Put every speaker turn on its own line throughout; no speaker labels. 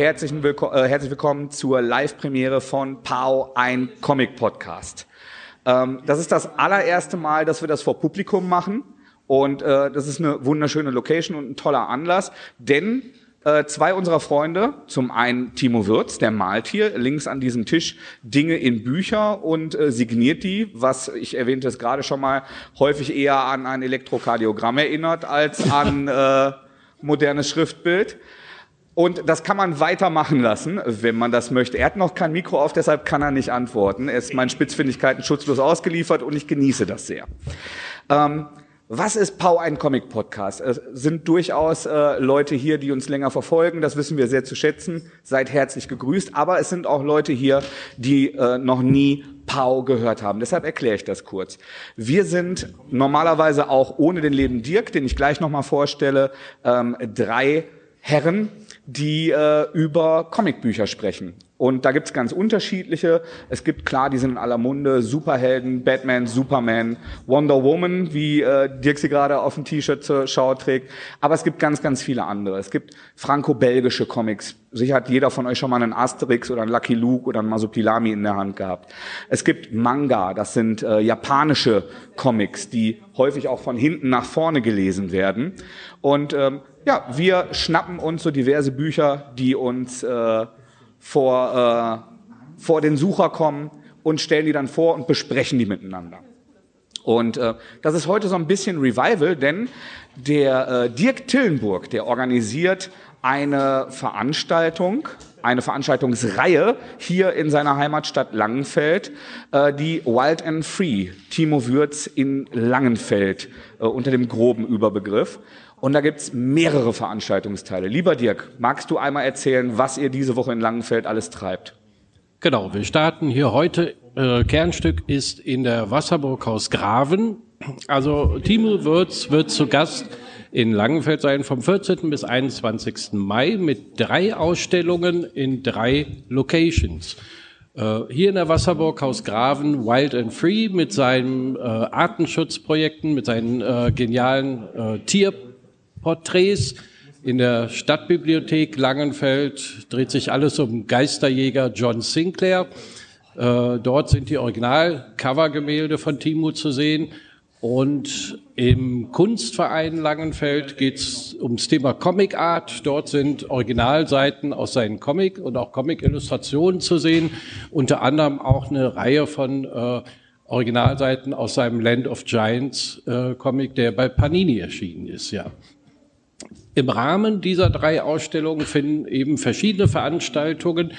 Herzlich, willko äh, herzlich willkommen zur Live-Premiere von Pau, ein Comic-Podcast. Ähm, das ist das allererste Mal, dass wir das vor Publikum machen. Und äh, das ist eine wunderschöne Location und ein toller Anlass, denn äh, zwei unserer Freunde, zum einen Timo Würz, der malt hier links an diesem Tisch Dinge in Bücher und äh, signiert die, was ich erwähnte es gerade schon mal, häufig eher an ein Elektrokardiogramm erinnert als an äh, modernes Schriftbild. Und das kann man weitermachen lassen, wenn man das möchte. Er hat noch kein Mikro auf, deshalb kann er nicht antworten. Er ist meinen Spitzfindigkeiten schutzlos ausgeliefert und ich genieße das sehr. Ähm, was ist Pau ein Comic Podcast? Es sind durchaus äh, Leute hier, die uns länger verfolgen. Das wissen wir sehr zu schätzen. Seid herzlich gegrüßt. Aber es sind auch Leute hier, die äh, noch nie Pau gehört haben. Deshalb erkläre ich das kurz. Wir sind normalerweise auch ohne den Leben Dirk, den ich gleich nochmal vorstelle, ähm, drei Herren, die äh, über Comicbücher sprechen. Und da gibt's ganz unterschiedliche. Es gibt klar, die sind in aller Munde, Superhelden, Batman, Superman, Wonder Woman, wie äh, Dirk sie gerade auf dem T-Shirt zur Schau trägt. Aber es gibt ganz, ganz viele andere. Es gibt franco-belgische Comics. Sicher hat jeder von euch schon mal einen Asterix oder einen Lucky Luke oder einen Masupilami in der Hand gehabt. Es gibt Manga, das sind äh, japanische Comics, die häufig auch von hinten nach vorne gelesen werden. Und ähm, ja, wir schnappen uns so diverse Bücher, die uns äh, vor, äh, vor den Sucher kommen und stellen die dann vor und besprechen die miteinander. Und äh, das ist heute so ein bisschen Revival, denn der äh, Dirk Tillenburg, der organisiert eine Veranstaltung, eine Veranstaltungsreihe hier in seiner Heimatstadt Langenfeld, äh, die Wild and Free, Timo Würz in Langenfeld äh, unter dem groben Überbegriff. Und da gibt's mehrere Veranstaltungsteile. Lieber Dirk, magst du einmal erzählen, was ihr diese Woche in Langenfeld alles treibt?
Genau, wir starten hier heute. Äh, Kernstück ist in der Wasserburg Haus Graven. Also Timo Würz wird zu Gast in Langenfeld sein vom 14. bis 21. Mai mit drei Ausstellungen in drei Locations. Äh, hier in der Wasserburg Graven Wild and Free mit seinen äh, Artenschutzprojekten, mit seinen äh, genialen äh, Tier Porträts. In der Stadtbibliothek Langenfeld dreht sich alles um Geisterjäger John Sinclair. Äh, dort sind die Original-Covergemälde von Timo zu sehen. Und im Kunstverein Langenfeld geht es ums Thema Comic Art. Dort sind Originalseiten aus seinen Comic und auch Comic-Illustrationen zu sehen. Unter anderem auch eine Reihe von äh, Originalseiten aus seinem Land of Giants äh, Comic, der bei Panini erschienen ist, ja. Im Rahmen dieser drei Ausstellungen finden eben verschiedene Veranstaltungen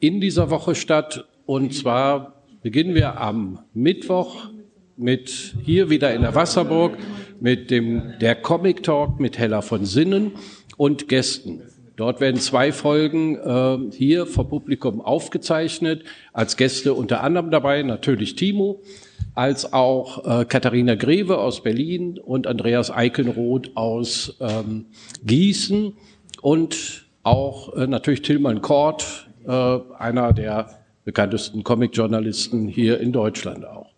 in dieser Woche statt. Und zwar beginnen wir am Mittwoch mit hier wieder in der Wasserburg mit dem der Comic Talk mit Hella von Sinnen und Gästen. Dort werden zwei Folgen äh, hier vor Publikum aufgezeichnet. Als Gäste unter anderem dabei natürlich Timo, als auch äh, Katharina Greve aus Berlin und Andreas Eikenroth aus ähm, Gießen und auch äh, natürlich Tilman Kort, äh, einer der bekanntesten Comic-Journalisten hier in Deutschland auch.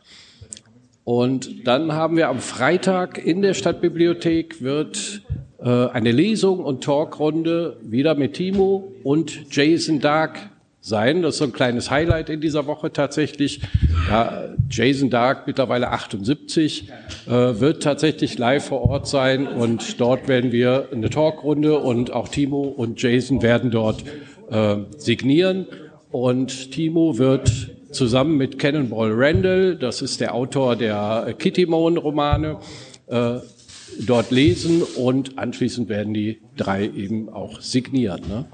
Und dann haben wir am Freitag in der Stadtbibliothek wird äh, eine Lesung und Talkrunde wieder mit Timo und Jason Dark sein. Das ist so ein kleines Highlight in dieser Woche tatsächlich. Ja, Jason Dark, mittlerweile 78, äh, wird tatsächlich live vor Ort sein und dort werden wir eine Talkrunde und auch Timo und Jason werden dort äh, signieren. Und Timo wird zusammen mit Cannonball Randall, das ist der Autor der Kitty Moon Romane, äh, dort lesen und anschließend werden die drei eben auch signieren. Ne?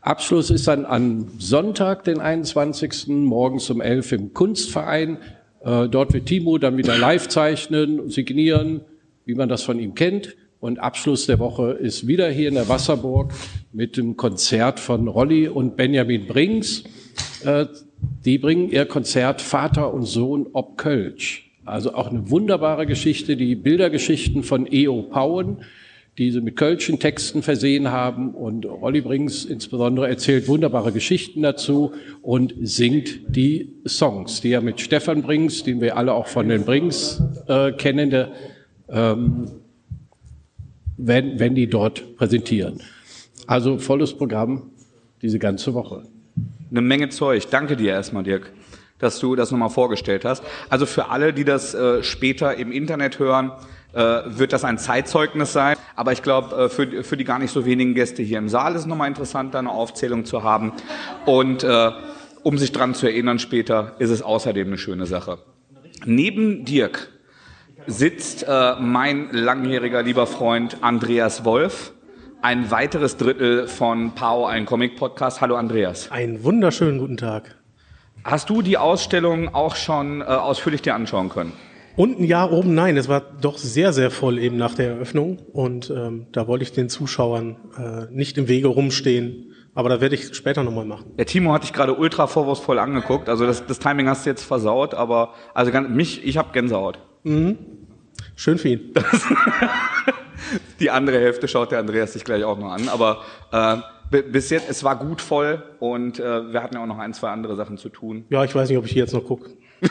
Abschluss ist dann am Sonntag, den 21. morgens um 11 im Kunstverein. Äh, dort wird Timo dann wieder live zeichnen, signieren, wie man das von ihm kennt. Und Abschluss der Woche ist wieder hier in der Wasserburg mit dem Konzert von Rolli und Benjamin Brings. Äh, die bringen ihr Konzert Vater und Sohn ob Kölsch. Also auch eine wunderbare Geschichte, die Bildergeschichten von E.O. Pauen die sie mit kölschen Texten versehen haben. Und Olli Brings insbesondere erzählt wunderbare Geschichten dazu und singt die Songs, die er mit Stefan Brings, den wir alle auch von den Brings äh, kennen, der, ähm, wenn, wenn die dort präsentieren. Also volles Programm diese ganze Woche.
Eine Menge Zeug. Danke dir erstmal, Dirk, dass du das nochmal vorgestellt hast. Also für alle, die das äh, später im Internet hören, wird das ein Zeitzeugnis sein. Aber ich glaube, äh, für, für die gar nicht so wenigen Gäste hier im Saal ist es nochmal interessant, da eine Aufzählung zu haben. Und äh, um sich dran zu erinnern später, ist es außerdem eine schöne Sache. Neben Dirk sitzt äh, mein langjähriger lieber Freund Andreas Wolf. Ein weiteres Drittel von Pau, ein Comic-Podcast. Hallo Andreas.
Einen wunderschönen guten Tag.
Hast du die Ausstellung auch schon äh, ausführlich dir anschauen können?
Unten ja, oben nein. Es war doch sehr, sehr voll eben nach der Eröffnung. Und ähm, da wollte ich den Zuschauern äh, nicht im Wege rumstehen. Aber da werde ich später nochmal machen.
Der Timo hat dich gerade ultra vorwurfsvoll angeguckt. Also das, das Timing hast du jetzt versaut. Aber also ganz, mich, ich habe Gänsehaut.
Mhm. Schön für ihn.
Die andere Hälfte schaut der Andreas sich gleich auch noch an. Aber äh, bis jetzt, es war gut voll und äh, wir hatten ja auch noch ein, zwei andere Sachen zu tun.
Ja, ich weiß nicht, ob ich hier jetzt noch gucke.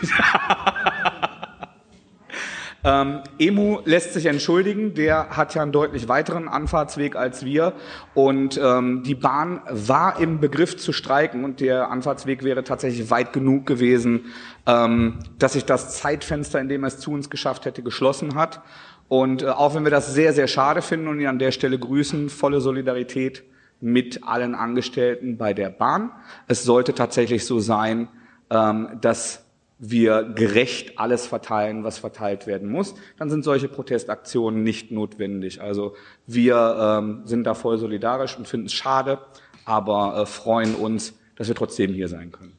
Ähm, Emu lässt sich entschuldigen, der hat ja einen deutlich weiteren Anfahrtsweg als wir und ähm, die Bahn war im Begriff zu streiken und der Anfahrtsweg wäre tatsächlich weit genug gewesen, ähm, dass sich das Zeitfenster, in dem er es zu uns geschafft hätte, geschlossen hat. Und äh, auch wenn wir das sehr, sehr schade finden und ihn an der Stelle grüßen, volle Solidarität mit allen Angestellten bei der Bahn. Es sollte tatsächlich so sein, ähm, dass wir gerecht alles verteilen, was verteilt werden muss, dann sind solche Protestaktionen nicht notwendig. Also wir ähm, sind da voll solidarisch und finden es schade, aber äh, freuen uns, dass wir trotzdem hier sein können.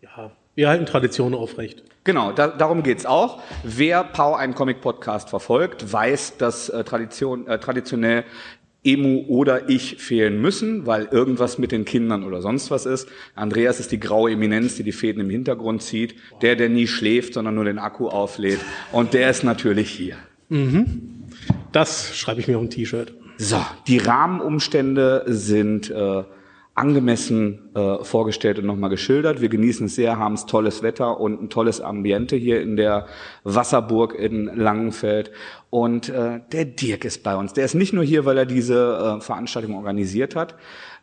Ja, wir halten Tradition aufrecht.
Genau, da, darum geht's auch. Wer Pau einen Comic-Podcast verfolgt, weiß, dass äh, Tradition, äh, traditionell Emu oder ich fehlen müssen, weil irgendwas mit den Kindern oder sonst was ist. Andreas ist die graue Eminenz, die die Fäden im Hintergrund zieht. Der, der nie schläft, sondern nur den Akku auflädt. Und der ist natürlich hier.
Mhm. Das schreibe ich mir auf ein T-Shirt.
So, die Rahmenumstände sind äh, angemessen äh, vorgestellt und nochmal geschildert. Wir genießen es sehr, haben es tolles Wetter und ein tolles Ambiente hier in der Wasserburg in Langenfeld. Und äh, der Dirk ist bei uns. Der ist nicht nur hier, weil er diese äh, Veranstaltung organisiert hat,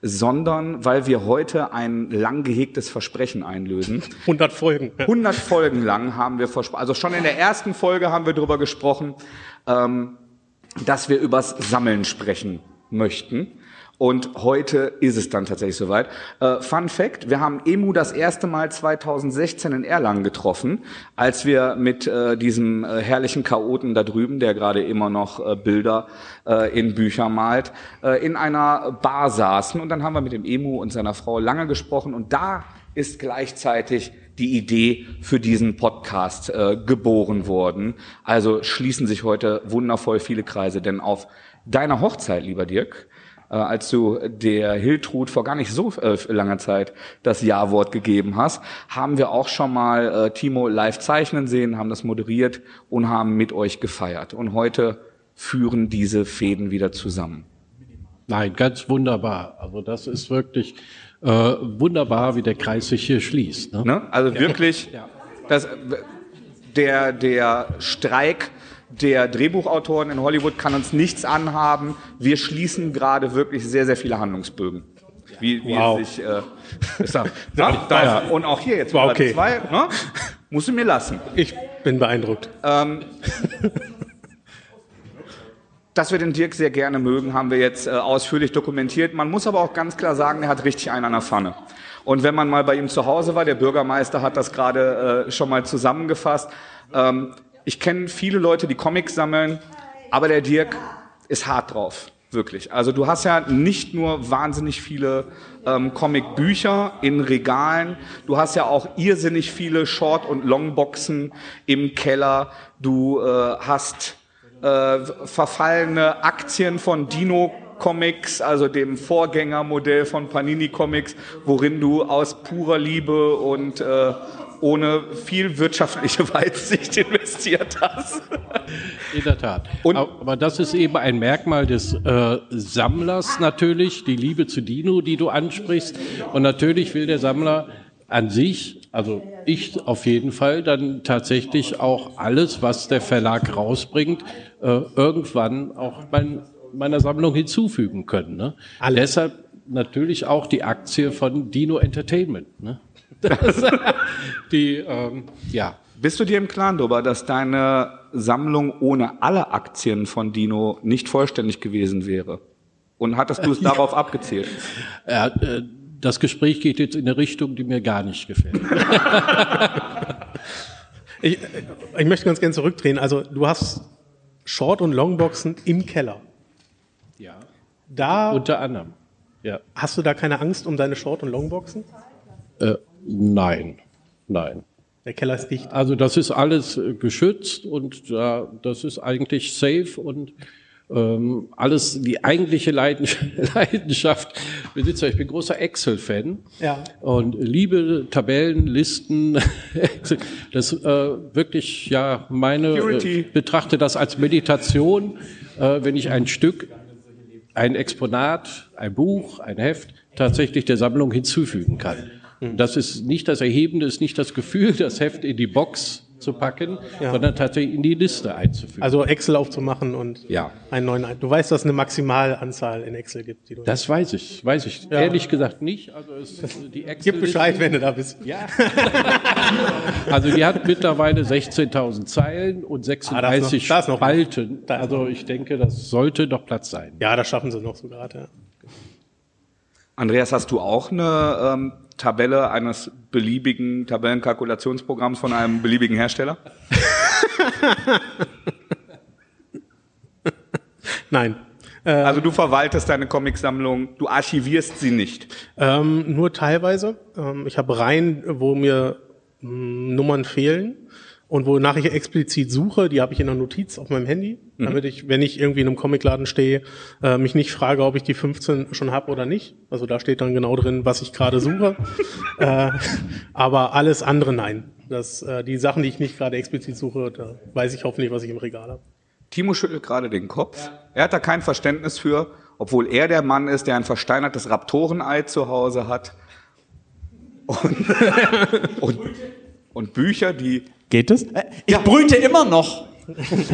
sondern weil wir heute ein lang gehegtes Versprechen einlösen.
100 Folgen.
100 Folgen lang haben wir versprochen. Also schon in der ersten Folge haben wir darüber gesprochen, ähm, dass wir übers Sammeln sprechen möchten. Und heute ist es dann tatsächlich soweit. Äh, Fun Fact, wir haben Emu das erste Mal 2016 in Erlangen getroffen, als wir mit äh, diesem äh, herrlichen Chaoten da drüben, der gerade immer noch äh, Bilder äh, in Bücher malt, äh, in einer Bar saßen. Und dann haben wir mit dem Emu und seiner Frau lange gesprochen. Und da ist gleichzeitig die Idee für diesen Podcast geboren worden. Also schließen sich heute wundervoll viele Kreise, denn auf deiner Hochzeit, lieber Dirk, als du der Hiltrud vor gar nicht so äh, langer Zeit das Ja-Wort gegeben hast, haben wir auch schon mal äh, Timo live zeichnen sehen, haben das moderiert und haben mit euch gefeiert. Und heute führen diese Fäden wieder zusammen.
Nein, ganz wunderbar. Also das ist wirklich äh, wunderbar, wie der Kreis sich hier schließt. Ne?
Ne? Also wirklich,
Ja.
das, der, der Streik der Drehbuchautoren in Hollywood kann uns nichts anhaben. Wir schließen gerade wirklich sehr, sehr viele Handlungsbögen. Wie, wie
Wow.
sich, äh, ist da, na, da,
Ja.
Und auch hier jetzt
War okay.
zwei, ne? Musst du mir lassen.
Ich bin beeindruckt.
Ähm, dass wir den Dirk sehr gerne mögen, haben wir jetzt äh, ausführlich dokumentiert. Man muss aber auch ganz klar sagen, er hat richtig einen an der Pfanne. Und wenn man mal bei ihm zu Hause war, der Bürgermeister hat das gerade äh, schon mal zusammengefasst. Ähm, ich kenne viele Leute, die Comics sammeln, aber der Dirk ist hart drauf. Wirklich. Also du hast ja nicht nur wahnsinnig viele ähm, Comicbücher in Regalen, du hast ja auch irrsinnig viele Short- und Longboxen im Keller, du äh, hast äh, verfallene Aktien von Dino Comics, also dem Vorgängermodell von Panini Comics, worin du aus purer Liebe und äh, ohne viel wirtschaftliche Weitsicht investiert hast.
In der Tat.
Und-
Aber das ist eben ein Merkmal des äh, Sammlers natürlich, die Liebe zu Dino, die du ansprichst. Und natürlich will der Sammler an sich, also ich auf jeden Fall, dann tatsächlich auch alles, was der Verlag rausbringt, äh, irgendwann auch mein, meiner Sammlung hinzufügen können. Ne?
Alles.
Deshalb natürlich auch die Aktie von Dino Entertainment. Ne? Das, die, ähm, ja.
Bist du dir im Klaren darüber, dass deine Sammlung ohne alle Aktien von Dino nicht vollständig gewesen wäre? Und hattest du es darauf abgezählt?
Ja, äh, das Gespräch geht jetzt in eine Richtung, die mir gar nicht gefällt.
ich, ich möchte ganz gerne zurückdrehen. Also du hast Short- und Longboxen im Keller.
Ja.
Da
Unter anderem. Ja.
hast du da keine Angst um deine Short- und Longboxen?
Äh, nein, nein.
Der Keller ist dicht.
Also das ist alles äh, geschützt und da, das ist eigentlich safe und ähm, alles die eigentliche Leiden- Leidenschaft besitzt. Ich bin großer Excel-Fan
Ja.
und liebe Tabellen, Listen. Das äh, wirklich ja meine
Purity.
äh, betrachte das als Meditation, äh, wenn ich ein Stück, ein Exponat, ein Buch, ein Heft tatsächlich der Sammlung hinzufügen kann. Das ist nicht das Erhebende, ist nicht das Gefühl, das Heft in die Box zu packen,
Ja.
sondern tatsächlich in die Liste einzufügen.
Also Excel aufzumachen und
Ja.
einen neuen. ein- Du weißt, dass es eine Maximalanzahl in Excel gibt, die du.
das weiß ich, weiß ich
Ja.
ehrlich gesagt nicht. Also es, die Excel
Gib Bescheid, wenn du da bist.
Ja. also die hat mittlerweile 16.000 Zeilen und
Ah, da
36
ist noch-
Spalten. Also ich denke, das sollte doch Platz sein.
Ja, das schaffen sie noch so gerade. Ja.
Andreas, hast du auch eine ähm, Tabelle eines beliebigen Tabellenkalkulationsprogramms von einem beliebigen Hersteller?
Nein.
Also du verwaltest deine Comicsammlung, du archivierst sie nicht.
Ähm, nur teilweise. Ähm, ich habe Reihen, wo mir mh, Nummern fehlen und wonach ich explizit suche, die habe ich in einer Notiz auf meinem Handy, damit ich, wenn ich irgendwie in einem Comicladen stehe, äh, mich nicht frage, ob ich die 15 schon habe oder nicht. Also da steht dann genau drin, was ich gerade suche. äh, aber alles andere nein. Das, äh, die Sachen, die ich nicht gerade explizit suche, da weiß ich hoffentlich, was ich im Regal habe.
Timo schüttelt gerade den Kopf. Er hat da kein Verständnis für, obwohl er der Mann ist, der ein versteinertes Raptorenei zu Hause hat. Und, und, und Bücher, die
Geht das? Äh, Ich brüte immer noch.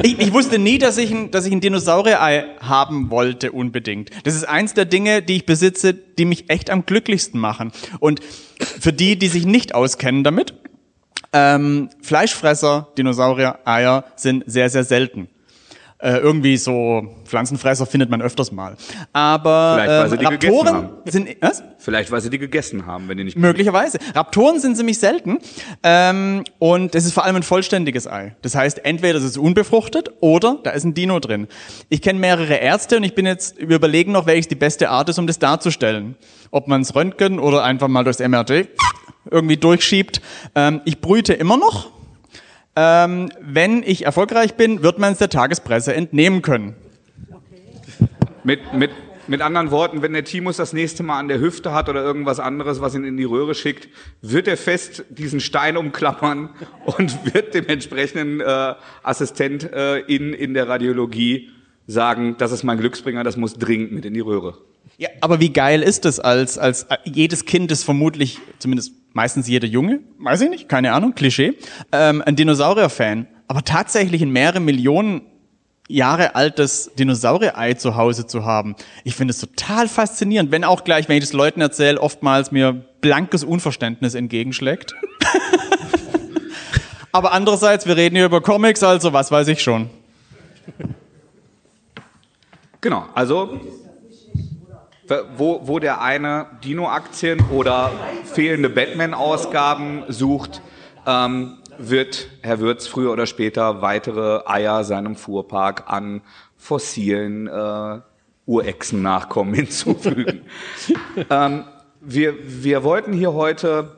Ich, ich wusste nie, dass ich, ein, dass ich ein Dinosaurier-Ei haben wollte unbedingt. Das ist eins der Dinge, die ich besitze, die mich echt am glücklichsten machen. Und für die, die sich nicht auskennen damit, ähm, Fleischfresser, Dinosaurier-Eier sind sehr, sehr selten. Äh, irgendwie so Pflanzenfresser findet man öfters mal. Aber
Vielleicht, weil sie
ähm,
die gegessen
Raptoren
haben.
sind... Was?
vielleicht, weil sie die gegessen haben, wenn die nicht
Möglicherweise. Raptoren sind ziemlich selten ähm, und es ist vor allem ein vollständiges Ei. Das heißt, entweder es ist unbefruchtet oder da ist ein Dino drin. Ich kenne mehrere Ärzte und ich bin jetzt wir überlegen noch, welches die beste Art ist, um das darzustellen. Ob man es Röntgen oder einfach mal durchs MRT irgendwie durchschiebt. Ähm, ich brüte immer noch. Ähm, wenn ich erfolgreich bin, wird man es der Tagespresse entnehmen können.
Mit, mit, mit anderen Worten, wenn der Timus das nächste Mal an der Hüfte hat oder irgendwas anderes, was ihn in die Röhre schickt, wird er fest diesen Stein umklammern und wird dem entsprechenden äh, Assistent äh, in, in der Radiologie sagen, das ist mein Glücksbringer, das muss dringend mit in die Röhre.
Ja, aber wie geil ist es als, als äh, jedes Kind ist vermutlich, zumindest meistens jeder Junge, weiß ich nicht, keine Ahnung, Klischee, ähm, ein Dinosaurier-Fan. Aber tatsächlich ein mehrere Millionen Jahre altes Dinosaurier-Ei zu Hause zu haben. Ich finde es total faszinierend, wenn auch gleich, wenn ich das Leuten erzähle, oftmals mir blankes Unverständnis entgegenschlägt. Aber andererseits, wir reden hier über Comics, also was weiß ich schon.
Genau, also wo, wo der eine Dino-Aktien oder fehlende Batman-Ausgaben sucht, ähm, wird Herr Würz früher oder später weitere Eier seinem Fuhrpark an fossilen äh, Urechsen-Nachkommen hinzufügen. ähm, wir, wir wollten hier heute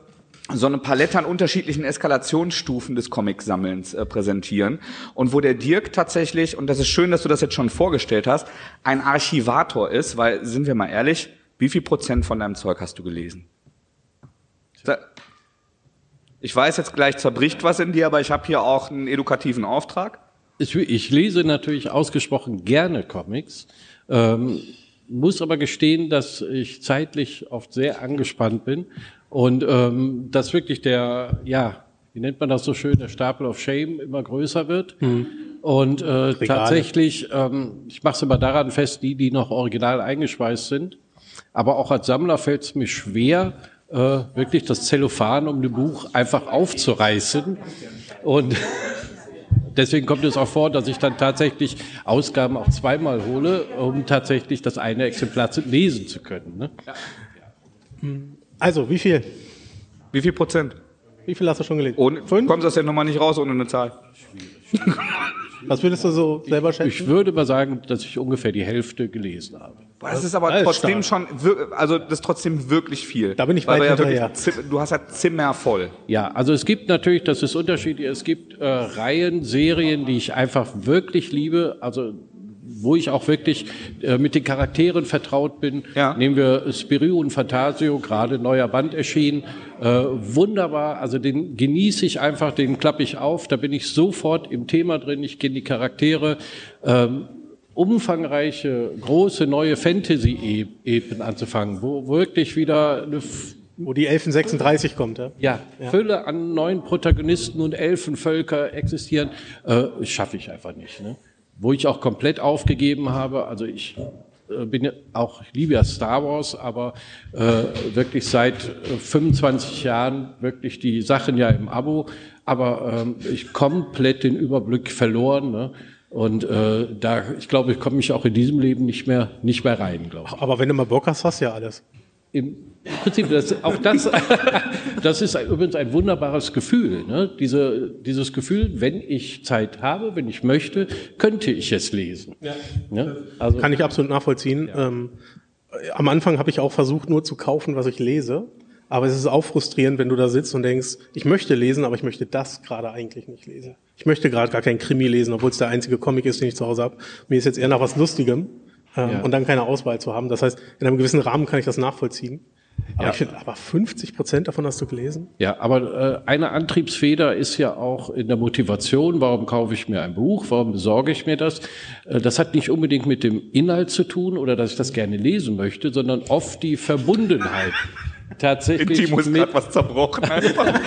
so eine Palette an unterschiedlichen Eskalationsstufen des Comicsammelns äh, präsentieren und wo der Dirk tatsächlich, und das ist schön, dass du das jetzt schon vorgestellt hast, ein Archivator ist, weil, sind wir mal ehrlich, wie viel Prozent von deinem Zeug hast du gelesen? Da- Ich weiß jetzt gleich zerbricht was in dir, aber ich habe hier auch einen edukativen Auftrag.
Ich, ich lese natürlich ausgesprochen gerne Comics, ähm, muss aber gestehen, dass ich zeitlich oft sehr angespannt bin und ähm, dass wirklich der, ja, wie nennt man das so schön, der Stapel of Shame immer größer wird. Und äh, tatsächlich, ähm, ich mache es immer daran fest, die, die noch original eingeschweißt sind, Aber auch als Sammler fällt es mir schwer, äh, wirklich das Zellophan um ein Buch einfach aufzureißen. Und deswegen kommt es auch vor, dass ich dann tatsächlich Ausgaben auch zweimal hole, um tatsächlich das eine Exemplar zu lesen zu können. Ne?
Also, wie viel?
Wie viel Prozent?
Wie viel hast du schon gelesen?
Ohne,
Fünf?
kommst du das ja nochmal nicht raus ohne eine Zahl?
Was würdest du so selber schätzen?
Ich würde mal sagen, dass ich ungefähr die Hälfte gelesen habe.
Boah, das ist aber
Das ist
trotzdem schon, wir- also das ist trotzdem wirklich viel.
Da bin ich weit
ja
hinterher.
wirklich Du hast ja Zimmer voll.
Ja, also es gibt natürlich, das ist unterschiedlich, es gibt äh, Reihen, Serien, die ich einfach wirklich liebe, also wo ich auch wirklich äh, mit den Charakteren vertraut bin.
Ja.
Nehmen wir Spirou und Fantasio, gerade neuer Band erschienen. Äh, wunderbar, also den genieße ich einfach, den klappe ich auf, da bin ich sofort im Thema drin, ich kenne die Charaktere. Ähm, umfangreiche, große neue Fantasy-Epen anzufangen, wo wirklich wieder eine
Wo die 1136 kommt, ja?
ja, Fülle an neuen Protagonisten und Elfenvölker existieren, äh, schaffe ich einfach nicht. Ne? Wo ich auch komplett aufgegeben habe, also ich äh, bin ja auch, ich liebe ja Star Wars, aber äh, wirklich seit äh, 25 Jahren wirklich die Sachen ja im Abo, aber ähm, ich komplett den Überblick verloren. Ne? Und äh, da, ich glaube, ich komme mich auch in diesem Leben nicht mehr, nicht mehr rein, glaube ich.
Aber wenn du mal Bock hast, hast du ja alles.
Im Prinzip, das, auch das, das ist übrigens ein wunderbares Gefühl. Ne? Diese, dieses Gefühl, wenn ich Zeit habe, wenn ich möchte, könnte ich es lesen. Ne? Also,
Kann ich absolut nachvollziehen. Ähm, am Anfang habe ich auch versucht, nur zu kaufen, was ich lese. Aber es ist auch frustrierend, wenn du da sitzt und denkst, ich möchte lesen, aber ich möchte das gerade eigentlich nicht lesen. Ich möchte gerade gar keinen Krimi lesen, obwohl es der einzige Comic ist, den ich zu Hause habe. Mir ist jetzt eher nach was Lustigem ähm,
Ja.
und dann keine Auswahl zu haben. Das heißt, in einem gewissen Rahmen kann ich das nachvollziehen. Aber
Ja.
ich finde, aber 50 Prozent davon hast du gelesen?
ja, aber äh, eine Antriebsfeder ist ja auch in der Motivation. Warum kaufe ich mir ein Buch? Warum besorge ich mir das? Äh, das hat nicht unbedingt mit dem Inhalt zu tun oder dass ich das gerne lesen möchte, sondern oft die Verbundenheit. Tatsächlich
Timo ist gerade was zerbrochen. einfach.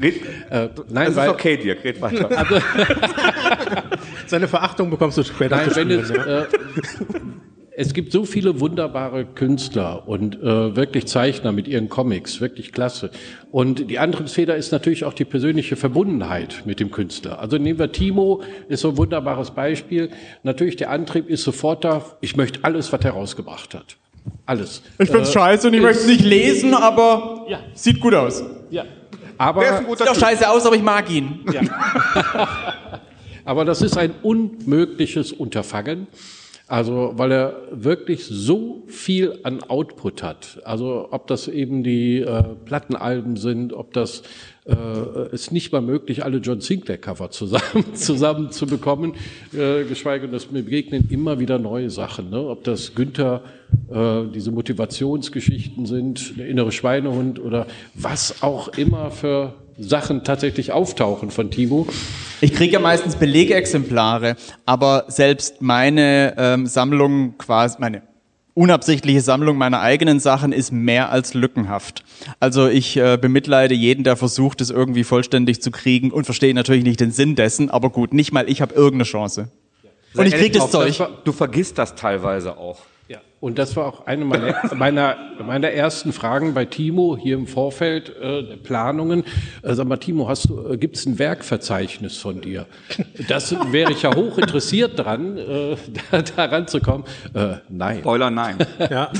Red,
äh, nein,
das ist okay, Dirk, red weiter.
Seine Verachtung bekommst du später
Nein, wenn es,
ja.
äh, es gibt so viele wunderbare Künstler und äh, wirklich Zeichner mit ihren Comics, wirklich klasse. Und die Antriebsfeder ist natürlich auch die persönliche Verbundenheit mit dem Künstler. Also nehmen wir Timo, ist so ein wunderbares Beispiel. Natürlich der Antrieb ist sofort da, ich möchte alles, was er rausgebracht hat. Alles.
Ich find's scheiße und ich möchte es nicht lesen, aber
Ja.
sieht gut aus.
Ja.
Der ist
Aber,
ein guter
Sieht auch scheiße aus, aber ich mag ihn.
aber das ist ein unmögliches Unterfangen. Also, weil er wirklich so viel an Output hat. Also, ob das eben die äh, Plattenalben sind, ob das äh, ist nicht mal möglich, alle John Sinclair Cover zusammen zusammen zu bekommen, äh, geschweige denn, dass mir begegnen immer wieder neue Sachen. Ne? Ob das Günther äh, diese Motivationsgeschichten sind, der innere Schweinehund oder was auch immer für Sachen tatsächlich auftauchen von Timo.
Ich kriege ja meistens Belegexemplare, aber selbst meine ähm, Sammlung quasi, meine unabsichtliche Sammlung meiner eigenen Sachen ist mehr als lückenhaft. Also ich äh, bemitleide jeden, der versucht, es irgendwie vollständig zu kriegen und verstehe natürlich nicht den Sinn dessen, aber gut, nicht mal ich habe irgendeine Chance. Und ich krieg das Zeug.
Du vergisst das teilweise auch.
Ja, und das war auch eine meiner, meiner, meiner ersten Fragen bei Timo hier im Vorfeld äh, der Planungen. Äh, sag mal, Timo, hast du, äh, gibt's ein Werkverzeichnis von dir? Das wäre ich ja hoch interessiert dran, äh, da, daran zu kommen. Äh, nein.
Spoiler, nein.
Ja.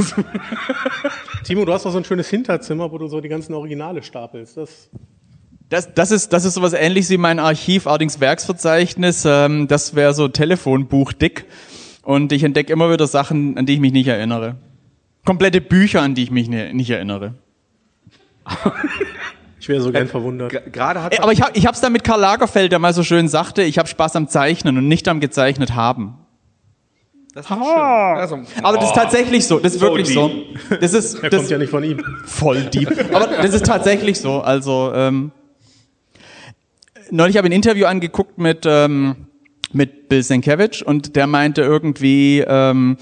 Timo, du hast doch so ein schönes Hinterzimmer, wo du so die ganzen Originale stapelst. Das
Das, das, ist, das ist sowas ähnliches wie mein Archiv, allerdings Werksverzeichnis. Ähm, das wäre so Telefonbuch dick. Und ich entdecke immer wieder Sachen, an die ich mich nicht erinnere. Komplette Bücher, an die ich mich ne- nicht erinnere.
ich wäre so gern verwundert.
Gerade hat
Aber ich, hab, ich hab's da mit Karl Lagerfeld, der mal so schön sagte, ich habe Spaß am Zeichnen und nicht am gezeichnet haben.
das ist. Also,
Aber das ist tatsächlich so, das ist
So
wirklich so. Das ist das
kommt ja nicht von ihm.
voll deep. Aber das ist tatsächlich so. Also ähm, neulich habe ich ein Interview angeguckt mit ähm, mit Bill Sienkiewicz und der meinte irgendwie, ähm,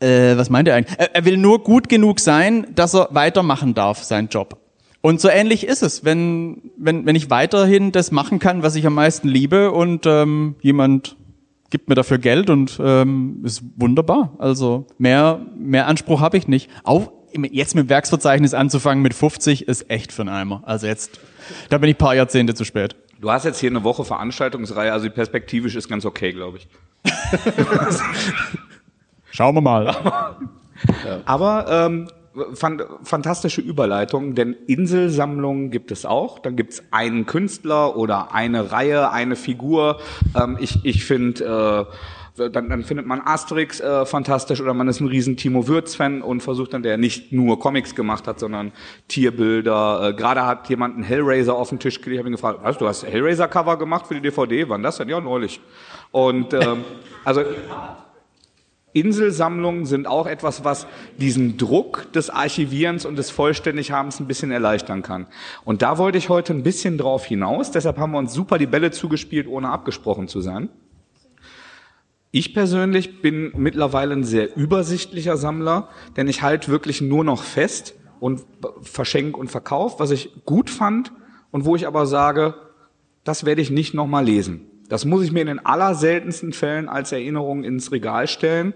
äh, was meinte er eigentlich? Er, er will nur gut genug sein, dass er weitermachen darf, seinen Job. Und so ähnlich ist es, wenn, wenn, wenn ich weiterhin das machen kann, was ich am meisten liebe und ähm, jemand gibt mir dafür Geld und ähm, ist wunderbar. Also mehr, mehr Anspruch habe ich nicht. Auch jetzt mit dem Werksverzeichnis anzufangen mit 50 ist echt für einen Eimer. Also jetzt, da bin ich paar Jahrzehnte zu spät.
Du hast jetzt hier eine Woche Veranstaltungsreihe, also perspektivisch ist ganz okay, glaube ich.
Schauen wir mal.
Aber ähm, fan fantastische Überleitung, denn Inselsammlungen gibt es auch. Dann gibt es einen Künstler oder eine Reihe, eine Figur. Ähm, ich ich finde, äh, dann, dann findet man Asterix äh, fantastisch oder man ist ein riesen Timo Würz-Fan und versucht dann, der nicht nur Comics gemacht hat, sondern Tierbilder. Äh, Gerade hat jemand einen Hellraiser auf den Tisch gelegt. Ich habe ihn gefragt, was, du hast Hellraiser-Cover gemacht für die DVD? Wann das denn? Ja, neulich. Und ähm, also Inselsammlungen sind auch etwas, was diesen Druck des Archivierens und des Vollständighabens ein bisschen erleichtern kann. Und da wollte ich heute ein bisschen drauf hinaus. Deshalb haben wir uns super die Bälle zugespielt, ohne abgesprochen zu sein. Ich persönlich bin mittlerweile ein sehr übersichtlicher Sammler, denn ich halte wirklich nur noch fest und verschenke und verkaufe, was ich gut fand und wo ich aber sage, das werde ich nicht nochmal lesen. Das muss ich mir in den allerseltensten Fällen als Erinnerung ins Regal stellen,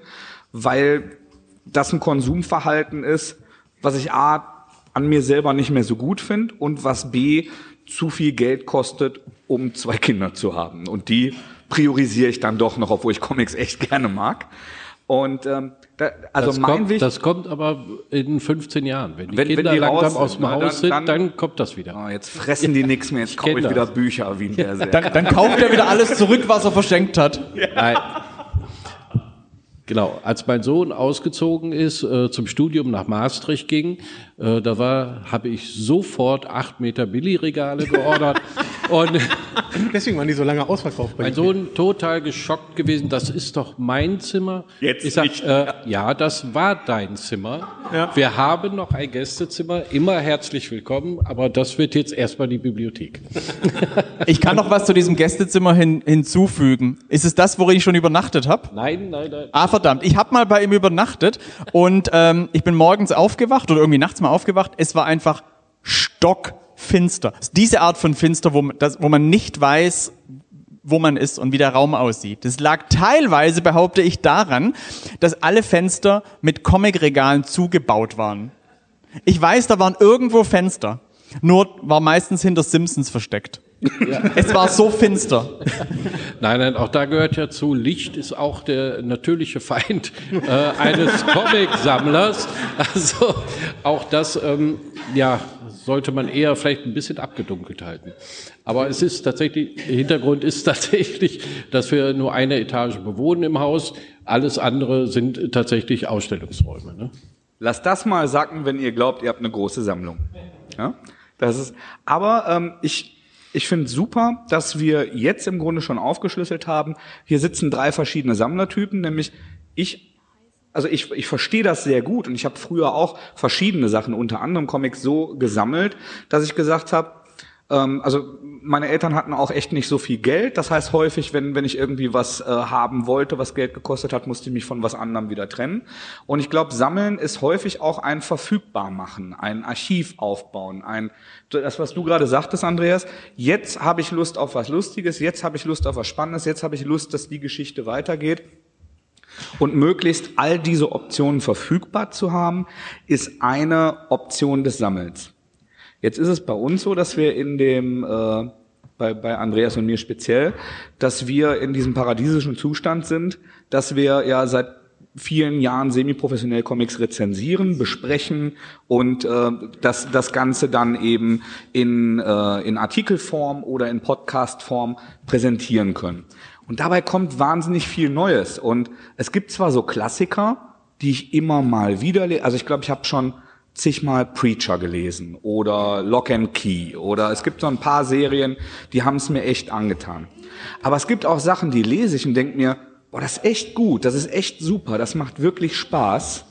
weil das ein Konsumverhalten ist, was ich A an mir selber nicht mehr so gut finde und was B zu viel Geld kostet, um zwei Kinder zu haben. Und die priorisiere ich dann doch noch, obwohl ich Comics echt gerne mag. Und ähm, da, also
das
mein
kommt,
Weg.
Das kommt aber in 15 Jahren. Wenn die
Wenn- wenn
Kinder
die raus
langsam aus
sind,
dem Haus
dann-
sind,
dann-
dann, kommt das wieder.
Oh, jetzt fressen die nichts mehr, jetzt kaufe
kenn
ich wieder. Bücher wie ein Berserker.
Dann, dann kauft er wieder alles zurück, was er verschenkt hat.
Nein. Genau, als mein Sohn ausgezogen ist, äh, zum Studium nach Maastricht ging, äh, da war, habe ich sofort acht Meter Billigregale geordert und
Deswegen waren die so lange ausverkauft bei
mein. Sohn total geschockt gewesen. Das ist doch mein Zimmer.
Jetzt
ich sag,
nicht.
Äh, ja, das war dein Zimmer.
Ja.
Wir haben noch ein Gästezimmer, immer herzlich willkommen, aber das wird jetzt erstmal die Bibliothek.
Ich kann noch was zu diesem Gästezimmer hin, hinzufügen. Ist es das, worin ich schon übernachtet habe?
Nein, nein, nein.
Ah, verdammt. Ich habe mal bei ihm übernachtet und ähm, ich bin morgens aufgewacht oder irgendwie nachts mal aufgewacht. Es war einfach stockfinster. Diese Art von Finster, wo, man- das, wo man nicht weiß, wo man ist und wie der Raum aussieht. Das lag teilweise, behaupte ich, daran, dass alle Fenster mit Comicregalen zugebaut waren. Ich weiß, da waren irgendwo Fenster. Nur war meistens hinter Simpsons versteckt. Es war so finster.
Nein, nein, auch da gehört ja zu, Licht ist auch der natürliche Feind äh, eines Comic-Sammlers. Also auch das, ähm, ja, sollte man eher vielleicht ein bisschen abgedunkelt halten. Aber es ist tatsächlich, der Hintergrund ist tatsächlich, dass wir nur eine Etage bewohnen im Haus. Alles andere sind tatsächlich Ausstellungsräume. Ne?
Lasst das mal sacken, wenn ihr glaubt, ihr habt eine große Sammlung. Ja? Das ist, aber ähm, ich, ich finde super, dass wir jetzt im Grunde schon aufgeschlüsselt haben. Hier sitzen drei verschiedene Sammlertypen, nämlich ich also ich, ich verstehe das sehr gut und ich habe früher auch verschiedene Sachen, unter anderem Comics, so gesammelt, dass ich gesagt habe, ähm, also meine Eltern hatten auch echt nicht so viel Geld. Das heißt häufig, wenn, wenn ich irgendwie was äh, haben wollte, was Geld gekostet hat, musste ich mich von was anderem wieder trennen. Und ich glaube, Sammeln ist häufig auch ein verfügbar machen, ein Archiv aufbauen, ein das, was du gerade sagtest, Andreas. Jetzt habe ich Lust auf was Lustiges, jetzt habe ich Lust auf was Spannendes, jetzt habe ich Lust, dass die Geschichte weitergeht. Und möglichst all diese Optionen verfügbar zu haben, ist eine Option des Sammels. Jetzt ist es bei uns so, dass wir in dem, äh, bei, bei Andreas und mir speziell, dass wir in diesem paradiesischen Zustand sind, dass wir ja seit vielen Jahren semi-professionell Comics rezensieren, besprechen und äh, das, das Ganze dann eben in, äh, in Artikelform oder in Podcastform präsentieren können. Und dabei kommt wahnsinnig viel Neues. Und es gibt zwar so Klassiker, die ich immer mal wieder. Also ich glaube, ich habe schon zigmal Preacher gelesen oder Lock and Key oder es gibt so ein paar Serien, die haben es mir echt angetan. Aber es gibt auch Sachen, die lese ich und denke mir, boah, das ist echt gut, das ist echt super, das macht wirklich Spaß,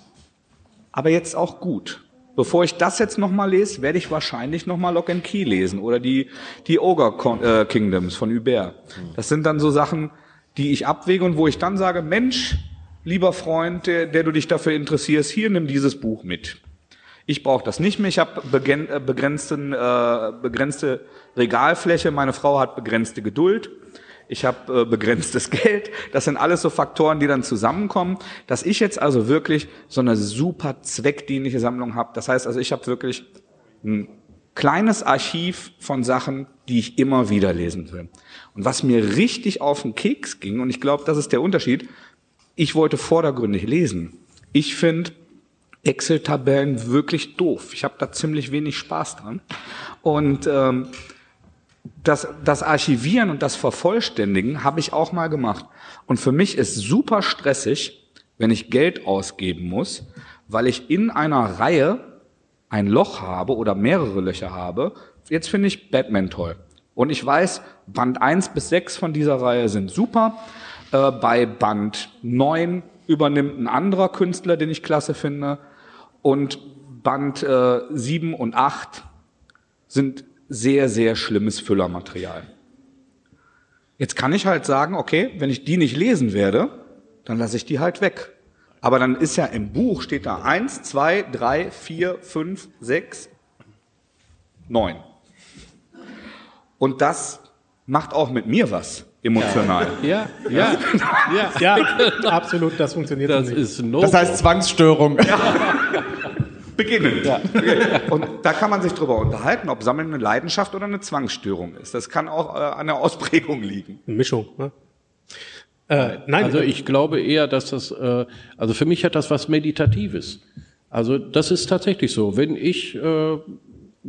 aber jetzt auch gut. Bevor ich das jetzt nochmal lese, werde ich wahrscheinlich nochmal Lock and Key lesen oder die, die Ogre Con äh, Kingdoms von Hubert. Das sind dann so Sachen, die ich abwäge und wo ich dann sage, Mensch, lieber Freund, der, der du dich dafür interessierst, hier nimm dieses Buch mit. Ich brauche das nicht mehr. Ich habe äh, begrenzten, äh, begrenzte Regalfläche. Meine Frau hat begrenzte Geduld. ich habe äh, begrenztes Geld. Das sind alles so Faktoren, die dann zusammenkommen, dass ich jetzt also wirklich so eine super zweckdienliche Sammlung habe. Das heißt also, ich habe wirklich ein kleines Archiv von Sachen, die ich immer wieder lesen will. Und was mir richtig auf den Keks ging, und ich glaube, das ist der Unterschied, ich wollte vordergründig lesen. Ich finde Excel-Tabellen wirklich doof. Ich habe da ziemlich wenig Spaß dran. Und ähm, das, das Archivieren und das Vervollständigen habe ich auch mal gemacht. Und für mich ist super stressig, wenn ich Geld ausgeben muss, weil ich in einer Reihe ein Loch habe oder mehrere Löcher habe. Jetzt finde ich Batman toll. Und ich weiß, Band 1 bis 6 von dieser Reihe sind super. Äh, bei Band 9 übernimmt ein anderer Künstler, den ich klasse finde. Und Band äh, 7 und 8 sind sehr, sehr schlimmes Füllermaterial. Jetzt kann ich halt sagen, okay, wenn ich die nicht lesen werde, dann lasse ich die halt weg. Aber dann ist ja im Buch, steht da eins, zwei, drei, vier, fünf, sechs, neun. Und das macht auch mit mir was emotional.
Ja, ja, ja,
Ja, absolut, das funktioniert
das
nicht.
ist no
Das heißt Zwangsstörung.
Beginnen. Und da kann man sich drüber unterhalten, ob Sammeln eine Leidenschaft oder eine Zwangsstörung ist. Das kann auch äh, an der Ausprägung liegen.
Eine Mischung. Ne? Äh, nein,
Also ich glaube eher, dass das, äh, also für mich hat das was Meditatives. Also das ist tatsächlich so. Wenn ich äh,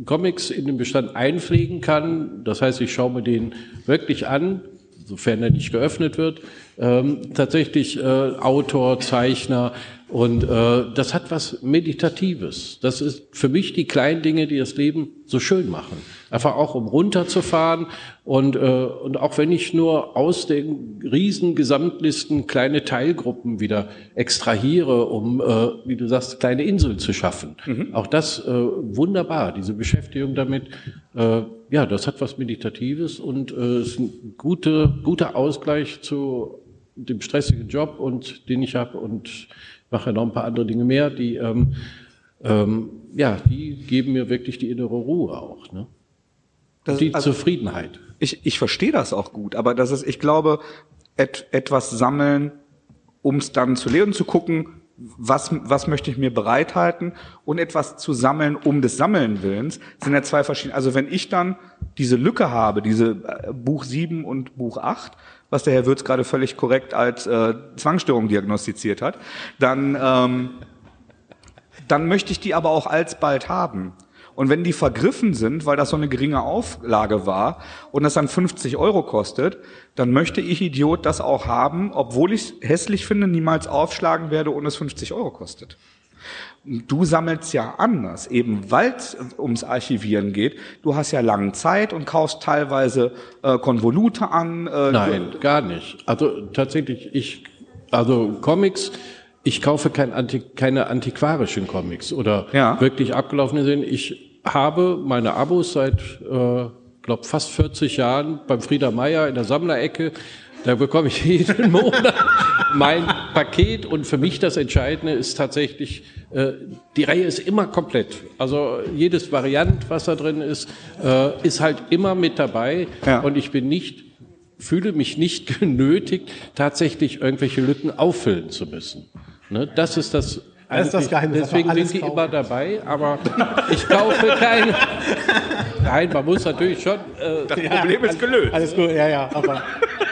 Comics in den Bestand einpflegen kann, das heißt, ich schaue mir den wirklich an, sofern er nicht geöffnet wird, ähm, tatsächlich äh, Autor, Zeichner und äh, das hat was Meditatives. Das ist für mich die kleinen Dinge, die das Leben so schön machen. Einfach auch um runterzufahren und äh, und auch wenn ich nur aus den riesen Gesamtlisten kleine Teilgruppen wieder extrahiere, um äh, wie du sagst kleine Inseln zu schaffen. Auch das äh, wunderbar. Diese Beschäftigung damit, äh, ja, das hat was Meditatives und äh, ist ein gute, guter Ausgleich zu dem stressigen Job und den ich habe und mache noch ein paar andere Dinge mehr, die ähm, ähm, ja, die geben mir wirklich die innere Ruhe auch, ne?
Das,
die
also,
Zufriedenheit.
ich, ich verstehe das auch gut, aber das ist, ich glaube, et, etwas sammeln, um es dann zu lesen, zu gucken, was, was möchte ich mir bereithalten und etwas zu sammeln um des Sammeln Willens, sind ja zwei verschiedene. Also wenn ich dann diese Lücke habe, diese äh, Buch 7 und Buch 8, was der Herr Würz gerade völlig korrekt als äh, Zwangsstörung diagnostiziert hat, dann, ähm, dann möchte ich die aber auch alsbald haben. Und wenn die vergriffen sind, weil das so eine geringe Auflage war und das dann 50 Euro kostet, dann möchte ich Idiot das auch haben, obwohl ich es hässlich finde, niemals aufschlagen werde und es 50 Euro kostet. Du sammelst ja anders, eben weil es ums Archivieren geht. Du hast ja lange Zeit und kaufst teilweise äh, Konvolute an. Äh,
Nein, gar nicht. Also tatsächlich, ich, also Comics, ich kaufe kein Anti, keine antiquarischen Comics oder
Ja.
wirklich abgelaufene sind. Ich habe meine Abos seit, äh, glaube fast 40 Jahren beim Frieder Meier in der Sammlerecke. Da bekomme ich jeden Monat mein Paket und für mich das Entscheidende ist tatsächlich, äh, die Reihe ist immer komplett. Also jedes Variant, was da drin ist, äh, ist halt immer mit dabei
Ja.
und ich bin nicht fühle mich nicht genötigt, tatsächlich irgendwelche Lücken auffüllen zu müssen. Ne? Das ist das.
Das ist das Geheimnis,
Deswegen sind die
kaufen.
immer dabei, aber ich kaufe keine. Nein, man muss natürlich schon. Äh,
das Problem ist gelöst.
Alles gut, ja, ja. Aber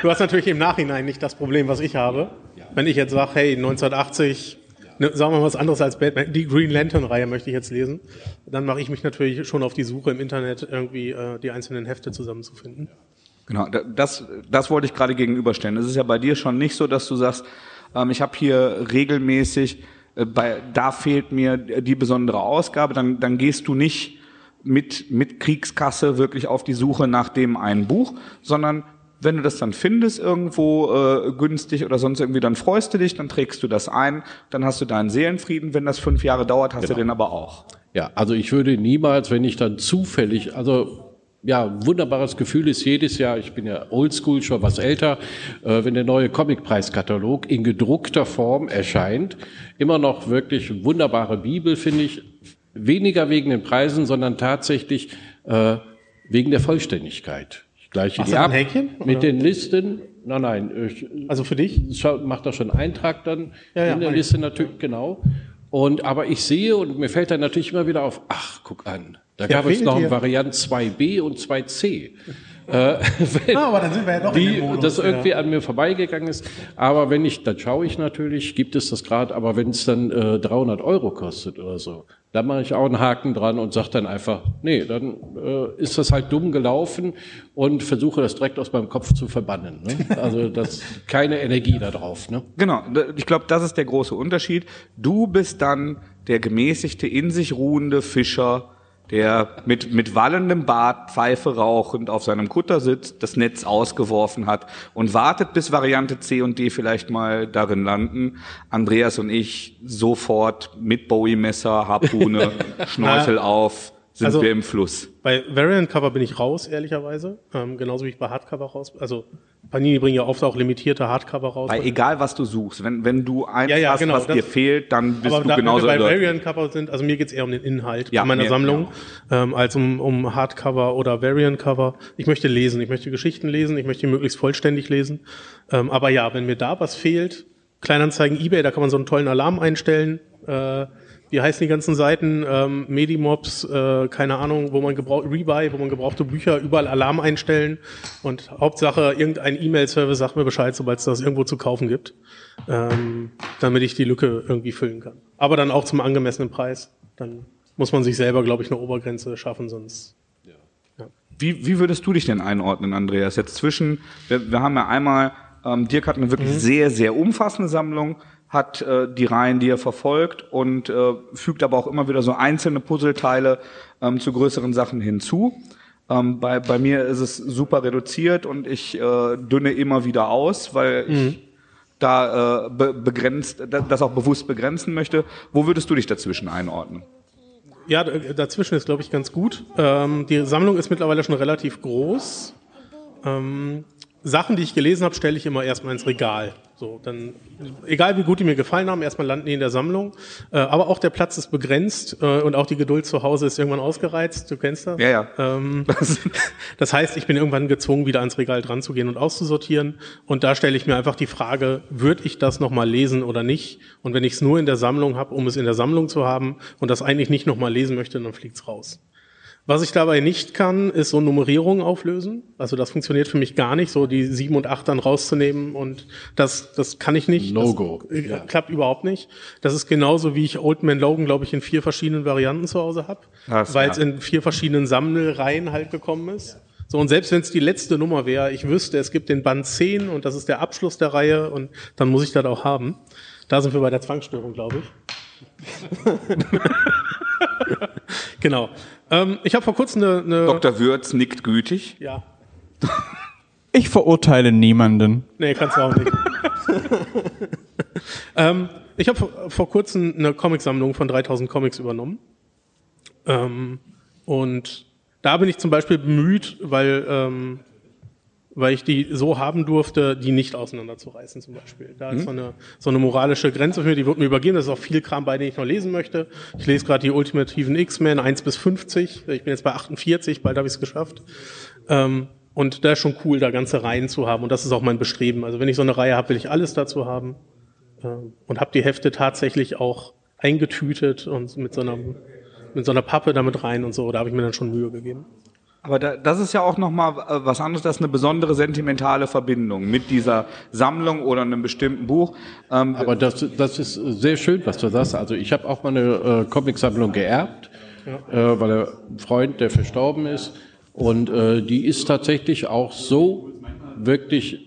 du hast natürlich im Nachhinein nicht das Problem, was ich habe. Wenn ich jetzt sage, hey, 1980, ne, sagen wir mal was anderes als Batman, die Green Lantern-Reihe möchte ich jetzt lesen, dann mache ich mich natürlich schon auf die Suche im Internet, irgendwie äh, die einzelnen Hefte zusammenzufinden.
Genau, da- das, das wollte ich gerade gegenüberstellen. Es ist ja bei dir schon nicht so, dass du sagst, ähm, ich habe hier regelmäßig, äh, bei, da fehlt mir die besondere Ausgabe, dann, dann gehst du nicht mit, mit Kriegskasse wirklich auf die Suche nach dem einen Buch, sondern wenn du das dann findest irgendwo äh, günstig oder sonst irgendwie, dann freust du dich, dann trägst du das ein, dann hast du deinen Seelenfrieden. Wenn das fünf Jahre dauert, hast du den aber auch.
Ja, also ich würde niemals, wenn ich dann zufällig, also ja, wunderbares Gefühl ist jedes Jahr, ich bin ja oldschool, schon was älter, äh, wenn der neue Comicpreiskatalog in gedruckter Form erscheint. Immer noch wirklich wunderbare Bibel, finde ich. Weniger wegen den Preisen, sondern tatsächlich äh, wegen der Vollständigkeit. Ich gleiche
Machst
die ab
Häkchen,
mit den Listen. Nein, nein, ich
Also für dich?
mach da schon einen Eintrag dann
Ja, ja,
in der Liste natürlich, genau. Und, aber ich sehe und mir fällt dann natürlich immer wieder auf, ach, guck an, da gab es noch
hier.
Varianten 2b und 2c. Äh, wenn,
Ah, aber dann sind wir ja doch in
die,
dem Modus,
das
ja.
irgendwie an mir vorbeigegangen ist. Aber wenn ich, dann schaue ich natürlich, gibt es das gerade, aber wenn es dann äh, 300 Euro kostet oder so, dann mache ich auch einen Haken dran und sage dann einfach, nee, dann äh, ist das halt dumm gelaufen und versuche das direkt aus meinem Kopf zu verbannen. Ne? Also das keine Energie da drauf. Ne?
Genau, ich glaube, das ist der große Unterschied. Du bist dann der gemäßigte, in sich ruhende Fischer, der mit, mit wallendem Bart, Pfeife rauchend auf seinem Kutter sitzt, das Netz ausgeworfen hat und wartet, bis Variante C und D vielleicht mal darin landen. Andreas und ich sofort mit Bowie-Messer, Harpune, Schnorchel auf, sind
Also-
wir im Fluss.
Bei Variant Cover bin ich raus, ehrlicherweise. Ähm, genauso wie ich bei Hardcover raus. Also Panini bringen ja oft auch limitierte Hardcover raus.
Weil egal, was du suchst, wenn, wenn du eins
Ja, ja,
hast,
genau,
was
das-
dir fehlt, dann bist
Aber
du
da,
genauso
wenn wir bei. Variant Cover sind, also mir geht's eher um den Inhalt
Ja,
in meiner
mir-
Sammlung, ähm, als um, um Hardcover oder Variant Cover. Ich möchte lesen, ich möchte Geschichten lesen, ich möchte möglichst vollständig lesen. Ähm, aber ja, wenn mir da was fehlt, Kleinanzeigen, Ebay, da kann man so einen tollen Alarm einstellen. Äh, wie heißen die ganzen Seiten? Ähm, Medimobs, äh, keine Ahnung, wo man gebraucht, Rebuy, wo man gebrauchte Bücher überall Alarm einstellen. Und Hauptsache, irgendein E-Mail-Service sagt mir Bescheid, sobald es das irgendwo zu kaufen gibt, ähm, damit ich die Lücke irgendwie füllen kann. Aber dann auch zum angemessenen Preis. Dann muss man sich selber, glaube ich, eine Obergrenze schaffen, sonst.
Wie, wie würdest du dich denn einordnen, Andreas? Jetzt zwischen, wir, wir haben ja einmal, ähm, Dirk hat eine wirklich sehr, sehr umfassende Sammlung, hat äh, die Reihen, die er verfolgt und äh, fügt aber auch immer wieder so einzelne Puzzleteile ähm, zu größeren Sachen hinzu. Ähm, bei, bei mir ist es super reduziert und ich äh, dünne immer wieder aus, weil ich da äh, be begrenzt, da- das auch bewusst begrenzen möchte. Wo würdest du dich dazwischen einordnen?
Ja, dazwischen ist, glaube ich, ganz gut. Ähm, die Sammlung ist mittlerweile schon relativ groß. Ähm, Sachen, die ich gelesen habe, stelle ich immer erstmal ins Regal. So, dann, egal wie gut die mir gefallen haben, erstmal landen die in der Sammlung. Äh, aber auch der Platz ist begrenzt äh, und auch die Geduld zu Hause ist irgendwann ausgereizt. Du kennst das?
Ja, ja.
Ähm, das heißt, ich bin irgendwann gezwungen, wieder ans Regal dran zu gehen und auszusortieren. Und da stelle ich mir einfach die Frage, würde ich das nochmal lesen oder nicht? Und wenn ich es nur in der Sammlung habe, um es in der Sammlung zu haben und das eigentlich nicht nochmal lesen möchte, dann fliegt's raus. Was ich dabei nicht kann, ist so Nummerierungen auflösen. Also das funktioniert für mich gar nicht, so die sieben und acht dann rauszunehmen und das, das kann ich nicht.
No-go.
Das äh,
Ja.
klappt überhaupt nicht. Das ist genauso, wie ich Old Man Logan, glaube ich, in vier verschiedenen Varianten zu Hause habe, weil es
ja.
in vier verschiedenen Sammlreihen halt gekommen ist. So, und selbst wenn es die letzte Nummer wäre, ich wüsste, es gibt den Band 10 und das ist der Abschluss der Reihe und dann muss ich das auch haben. Da sind wir bei der Zwangsstörung, glaube ich. genau. Ähm, ich habe vor kurzem eine, eine
Dr. Würz nickt gütig.
ja,
Ich verurteile niemanden.
Nee, kannst du auch nicht. ähm, ich habe vor, vor kurzem eine Comicsammlung von 3000 Comics übernommen. Ähm, und da bin ich zum Beispiel bemüht, weil, ähm, weil ich die so haben durfte, die nicht auseinanderzureißen zum Beispiel. Da ist so eine, so eine moralische Grenze für mir, die wird mir übergeben. Das ist auch viel Kram bei, den ich noch lesen möchte. Ich lese gerade die ultimativen X-Men 1 bis 50. Ich bin jetzt bei 48, bald habe ich es geschafft. Ähm, und da ist schon cool, da ganze Reihen zu haben. Und das ist auch mein Bestreben. Also wenn ich so eine Reihe habe, will ich alles dazu haben. Ähm, und habe die Hefte tatsächlich auch eingetütet und mit so einer mit so einer Pappe damit rein und so. Da habe ich mir dann schon Mühe gegeben.
Aber da, das ist ja auch nochmal äh, was anderes, das ist eine besondere sentimentale Verbindung mit dieser Sammlung oder einem bestimmten Buch. Ähm,
Aber das, das ist sehr schön, was du sagst. Also ich habe auch mal eine äh, Comicsammlung geerbt, äh, weil er ein Freund, der verstorben ist. Und äh, die ist tatsächlich auch so wirklich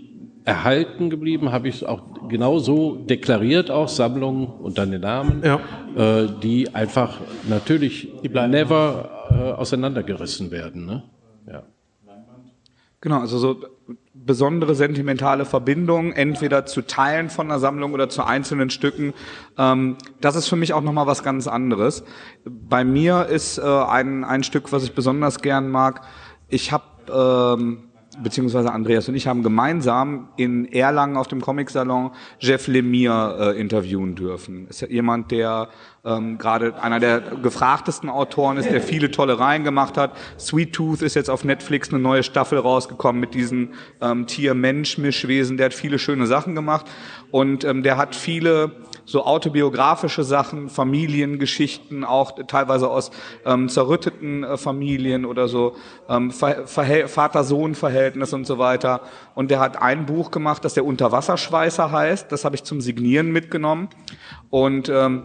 erhalten geblieben, habe ich es auch genau so deklariert, auch Sammlung und dann den Namen,
Ja.
äh, die einfach natürlich
Die bleiben.
never äh, auseinandergerissen werden. Ne? Ja.
Genau, also so besondere sentimentale Verbindungen, entweder zu Teilen von einer Sammlung oder zu einzelnen Stücken. Ähm, das ist für mich auch nochmal was ganz anderes. Bei mir ist äh, ein, ein Stück, was ich besonders gern mag. Ich habe, ähm, beziehungsweise Andreas und ich haben gemeinsam in Erlangen auf dem Comicsalon Jeff Lemire äh, interviewen dürfen. Ist ja jemand, der ähm, gerade einer der gefragtesten Autoren ist, der viele tolle Reihen gemacht hat. Sweet Tooth ist jetzt auf Netflix eine neue Staffel rausgekommen mit diesem ähm, Tier-Mensch-Mischwesen. Der hat viele schöne Sachen gemacht und ähm, der hat viele so autobiografische Sachen, Familiengeschichten, auch teilweise aus ähm, zerrütteten äh, Familien oder so ähm, Vater-Sohn-Verhältnis und so weiter. Und der hat ein Buch gemacht, das der Unterwasserschweißer heißt. Das habe ich zum Signieren mitgenommen. Und ähm,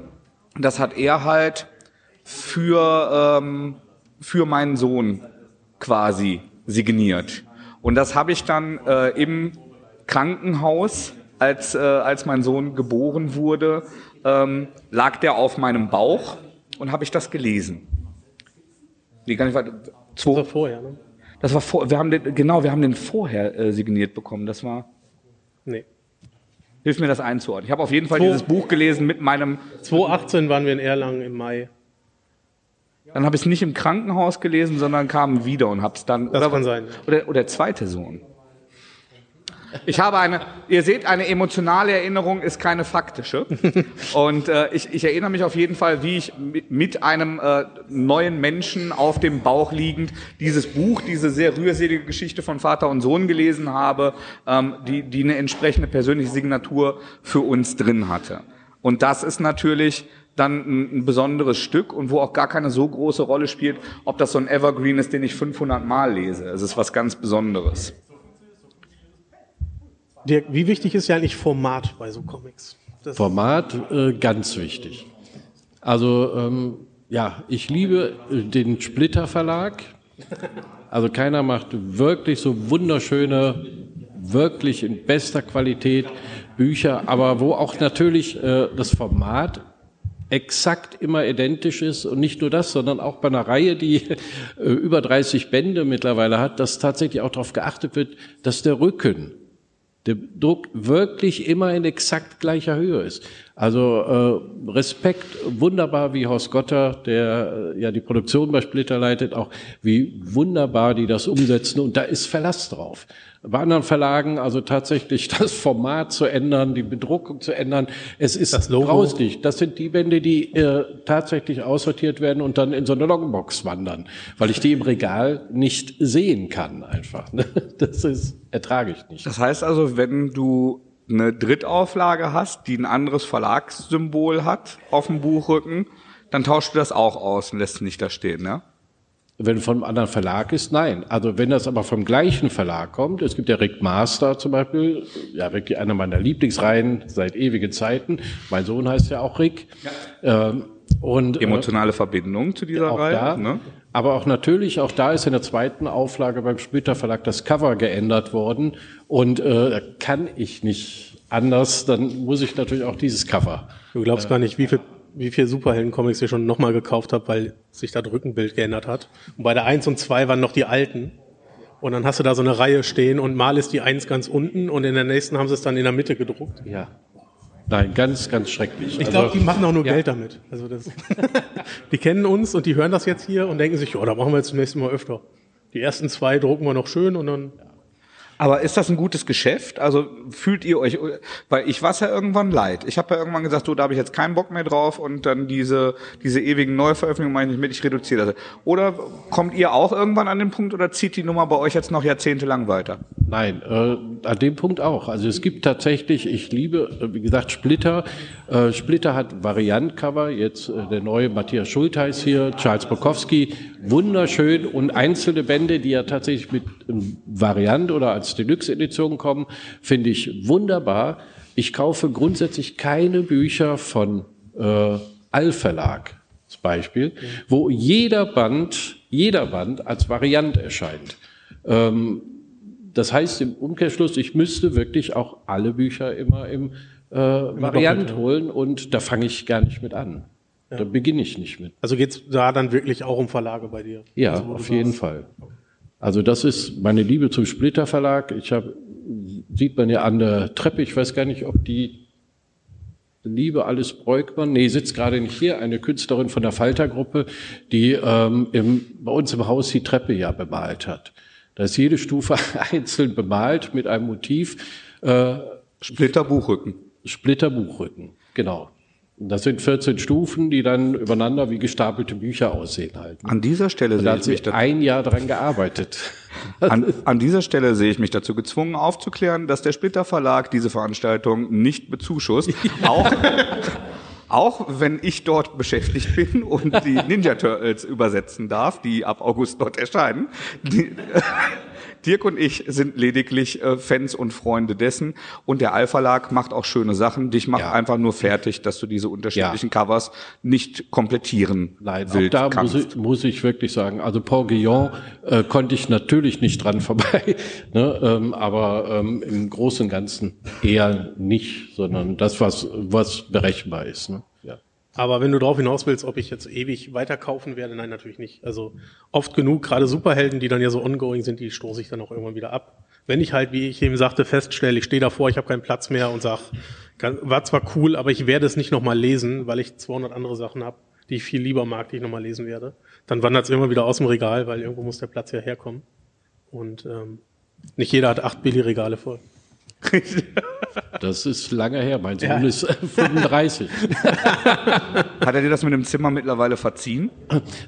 das hat er halt für, ähm, für meinen Sohn quasi signiert. Und das habe ich dann äh, im Krankenhaus, als, äh, als mein Sohn geboren wurde, ähm, lag der auf meinem Bauch und habe ich das gelesen. Nee, gar nicht weiter.
Zwei, das war vorher, ne?
Das war vor, wir haben den, genau, wir haben den vorher äh, signiert bekommen. Das war.
Nee.
Hilf mir das einzuordnen. Ich habe auf jeden Fall Zwei, dieses Buch gelesen mit meinem.
2018 waren wir in Erlangen im Mai.
Dann habe ich es nicht im Krankenhaus gelesen, sondern kam wieder und habe es dann.
Das oder, kann sein.
Oder, oder zweite Sohn. Ich habe eine, ihr seht, eine emotionale Erinnerung ist keine faktische. Und äh, ich, ich erinnere mich auf jeden Fall, wie ich mit einem äh, neuen Menschen auf dem Bauch liegend dieses Buch, diese sehr rührselige Geschichte von Vater und Sohn gelesen habe, ähm, die, die eine entsprechende persönliche Signatur für uns drin hatte. Und das ist natürlich dann ein, ein besonderes Stück und wo auch gar keine so große Rolle spielt, ob das so ein Evergreen ist, den ich 500 Mal lese. Es ist was ganz Besonderes.
Dirk, wie wichtig ist ja eigentlich Format bei so Comics?
Das Format äh, ganz wichtig. Also ähm, ja, ich liebe äh, den Splitter Verlag. Also keiner macht wirklich so wunderschöne, wirklich in bester Qualität Bücher, aber wo auch natürlich äh, das Format exakt immer identisch ist und nicht nur das, sondern auch bei einer Reihe, die äh, über 30 Bände mittlerweile hat, dass tatsächlich auch darauf geachtet wird, dass der Rücken der Druck wirklich immer in exakt gleicher Höhe ist. Also äh, Respekt, wunderbar wie Horst Gotter, der äh, ja die Produktion bei Splitter leitet, auch wie wunderbar die das umsetzen und da ist Verlass drauf bei anderen Verlagen also tatsächlich das Format zu ändern, die Bedruckung zu ändern. Es ist das grauslich. Das sind die Bände, die äh, tatsächlich aussortiert werden und dann in so eine Longbox wandern, weil ich die im Regal nicht sehen kann einfach. Ne? Das ist ertrage ich nicht.
Das heißt also, wenn du eine Drittauflage hast, die ein anderes Verlagssymbol hat auf dem Buchrücken, dann tauschst du das auch aus und lässt es nicht da stehen, ne?
Wenn von einem anderen Verlag ist, nein. Also wenn das aber vom gleichen Verlag kommt, es gibt ja Rick Master zum Beispiel, ja wirklich einer meiner Lieblingsreihen seit ewigen Zeiten. Mein Sohn heißt ja auch Rick. Ja. Ähm, und,
äh, Emotionale äh, Verbindung zu dieser Reihe. Da, ne?
Aber auch natürlich, auch da ist in der zweiten Auflage beim Splitter Verlag das Cover geändert worden. Und äh, kann ich nicht anders, dann muss ich natürlich auch dieses Cover.
Du glaubst äh, gar nicht, wie viel wie viel Superhelden-Comics ich schon nochmal gekauft habe, weil sich das Rückenbild geändert hat. Und bei der 1 und 2 waren noch die alten. Und dann hast du da so eine Reihe stehen und mal ist die 1 ganz unten und in der nächsten haben sie es dann in der Mitte gedruckt.
Ja. Nein, ganz, ganz schrecklich.
Ich glaube, also, die machen auch nur ja. Geld damit. Also das, die kennen uns und die hören das jetzt hier und denken sich, oh, da machen wir jetzt zum nächsten Mal öfter. Die ersten zwei drucken wir noch schön und dann. Ja.
Aber ist das ein gutes Geschäft? Also fühlt ihr euch, weil ich war ja irgendwann leid. Ich habe ja irgendwann gesagt, so da habe ich jetzt keinen Bock mehr drauf und dann diese diese ewigen Neuveröffentlichungen meine ich mit, ich reduziere das. Oder kommt ihr auch irgendwann an den Punkt oder zieht die Nummer bei euch jetzt noch jahrzehntelang weiter?
Nein, äh, an dem Punkt auch. Also es gibt tatsächlich, ich liebe, äh, wie gesagt, Splitter. Äh, Splitter hat Variantcover, jetzt äh, der neue Matthias Schultheiß hier, Charles Bukowski, wunderschön und einzelne Bände, die ja tatsächlich mit ähm, Variant oder als als Deluxe-Edition kommen, finde ich wunderbar. Ich kaufe grundsätzlich keine Bücher von äh, Allverlag zum Beispiel, wo jeder Band, jeder Band als Variant erscheint. Ähm, das heißt im Umkehrschluss, ich müsste wirklich auch alle Bücher immer im äh, Variant holen und da fange ich gar nicht mit an. Ja. Da beginne ich nicht mit.
Also geht's da dann wirklich auch um Verlage bei dir?
Ja,
also,
auf jeden Fall. Also das ist meine Liebe zum Splitter Verlag. Ich habe, sieht man ja an der Treppe, ich weiß gar nicht, ob die Liebe Alice Breukmann, nee, sitzt gerade nicht hier, eine Künstlerin von der Falter-Gruppe, die ähm, im, bei uns im Haus die Treppe ja bemalt hat. Da ist jede Stufe einzeln bemalt mit einem Motiv.
Äh, Splitter Buchrücken.
Splitter Buchrücken, genau. Das sind 14 Stufen, die dann übereinander wie gestapelte Bücher aussehen halt.
An dieser Stelle sehe ich mich
ein Jahr dran gearbeitet.
an, an dieser Stelle sehe ich mich dazu gezwungen aufzuklären, dass der Splitter Verlag diese Veranstaltung nicht bezuschusst. Auch, auch wenn ich dort beschäftigt bin und die Ninja Turtles übersetzen darf, die ab August dort erscheinen. Die, Dirk und ich sind lediglich äh, Fans und Freunde dessen und der Alpha-Lag macht auch schöne Sachen. Dich macht
Ja.
einfach nur fertig, dass du diese unterschiedlichen Covers nicht komplettieren
Nein, auch
wild
da muss
kannst.
ich, muss ich wirklich sagen, also Paul Guillon äh, konnte ich natürlich nicht dran vorbei, ne, ähm, aber ähm, im Großen und Ganzen eher nicht, sondern das, was, was berechenbar ist. Ne? Ja.
Aber wenn du darauf hinaus willst, ob ich jetzt ewig weiterkaufen werde, nein, natürlich nicht. Also oft genug, gerade Superhelden, die dann ja so ongoing sind, die stoße ich dann auch irgendwann wieder ab. Wenn ich halt, wie ich eben sagte, feststelle, ich stehe davor, ich habe keinen Platz mehr und sag, war zwar cool, aber ich werde es nicht nochmal lesen, weil ich 200 andere Sachen habe, die ich viel lieber mag, die ich nochmal lesen werde. Dann wandert es immer wieder aus dem Regal, weil irgendwo muss der Platz ja herkommen. Und ähm, nicht jeder hat acht Billy-Regale voll.
Das ist lange her, mein Sohn ist äh, 35.
Hat er dir das mit dem Zimmer mittlerweile verziehen?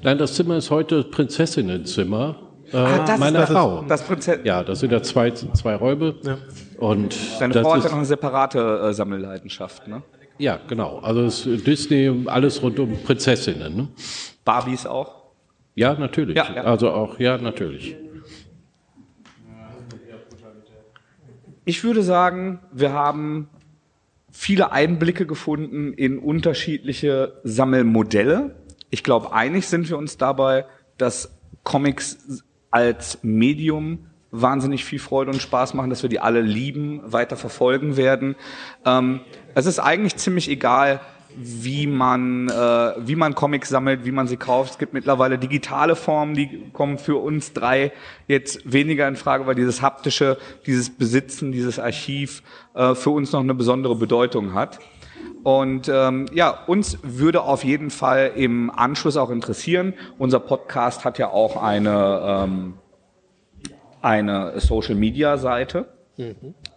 Nein, das Zimmer ist heute Prinzessinnenzimmer äh,
Ah, das ist-
meiner
das ist-
Frau.
Das Prinzess
ja, das sind ja zwei, zwei Räume.
Ja.
Und
Deine Frau hat
ist,
ja noch eine separate äh, Sammelleidenschaft, ne?
ja, genau. Also ist Disney, alles rund um Prinzessinnen. Ne?
Barbies auch.
Ja, natürlich.
Ja, ja.
Also auch, ja, natürlich.
Ich würde sagen, wir haben viele Einblicke gefunden in unterschiedliche Sammelmodelle. Ich glaube, einig sind wir uns dabei, dass Comics als Medium wahnsinnig viel Freude und Spaß machen, dass wir die alle lieben, weiter verfolgen werden. Ähm, es ist eigentlich ziemlich egal, wie man, äh, wie man Comics sammelt, wie man sie kauft. Es gibt mittlerweile digitale Formen, die kommen für uns drei jetzt weniger in Frage, weil dieses haptische, dieses Besitzen, dieses Archiv äh, für uns noch eine besondere Bedeutung hat. Und ähm, ja, uns würde auf jeden Fall im Anschluss auch interessieren. Unser Podcast hat ja auch eine, ähm, eine Social-Media-Seite.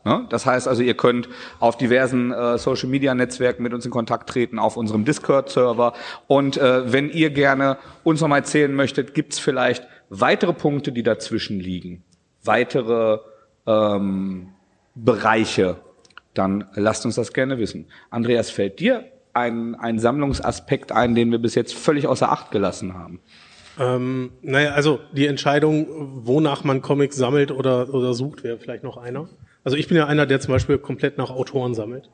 Ja, das heißt also, ihr könnt auf diversen äh, Social-Media-Netzwerken mit uns in Kontakt treten, auf unserem Discord-Server. Und äh, wenn ihr gerne uns noch mal erzählen möchtet, gibt's vielleicht weitere Punkte, die dazwischen liegen, weitere ähm, Bereiche, dann lasst uns das gerne wissen. Andreas, fällt dir ein, ein Sammlungsaspekt ein, den wir bis jetzt völlig außer Acht gelassen haben?
Ähm, naja, also die Entscheidung, wonach man Comics sammelt oder, oder sucht, wäre vielleicht noch einer. Also ich bin ja einer, der zum Beispiel komplett nach Autoren sammelt.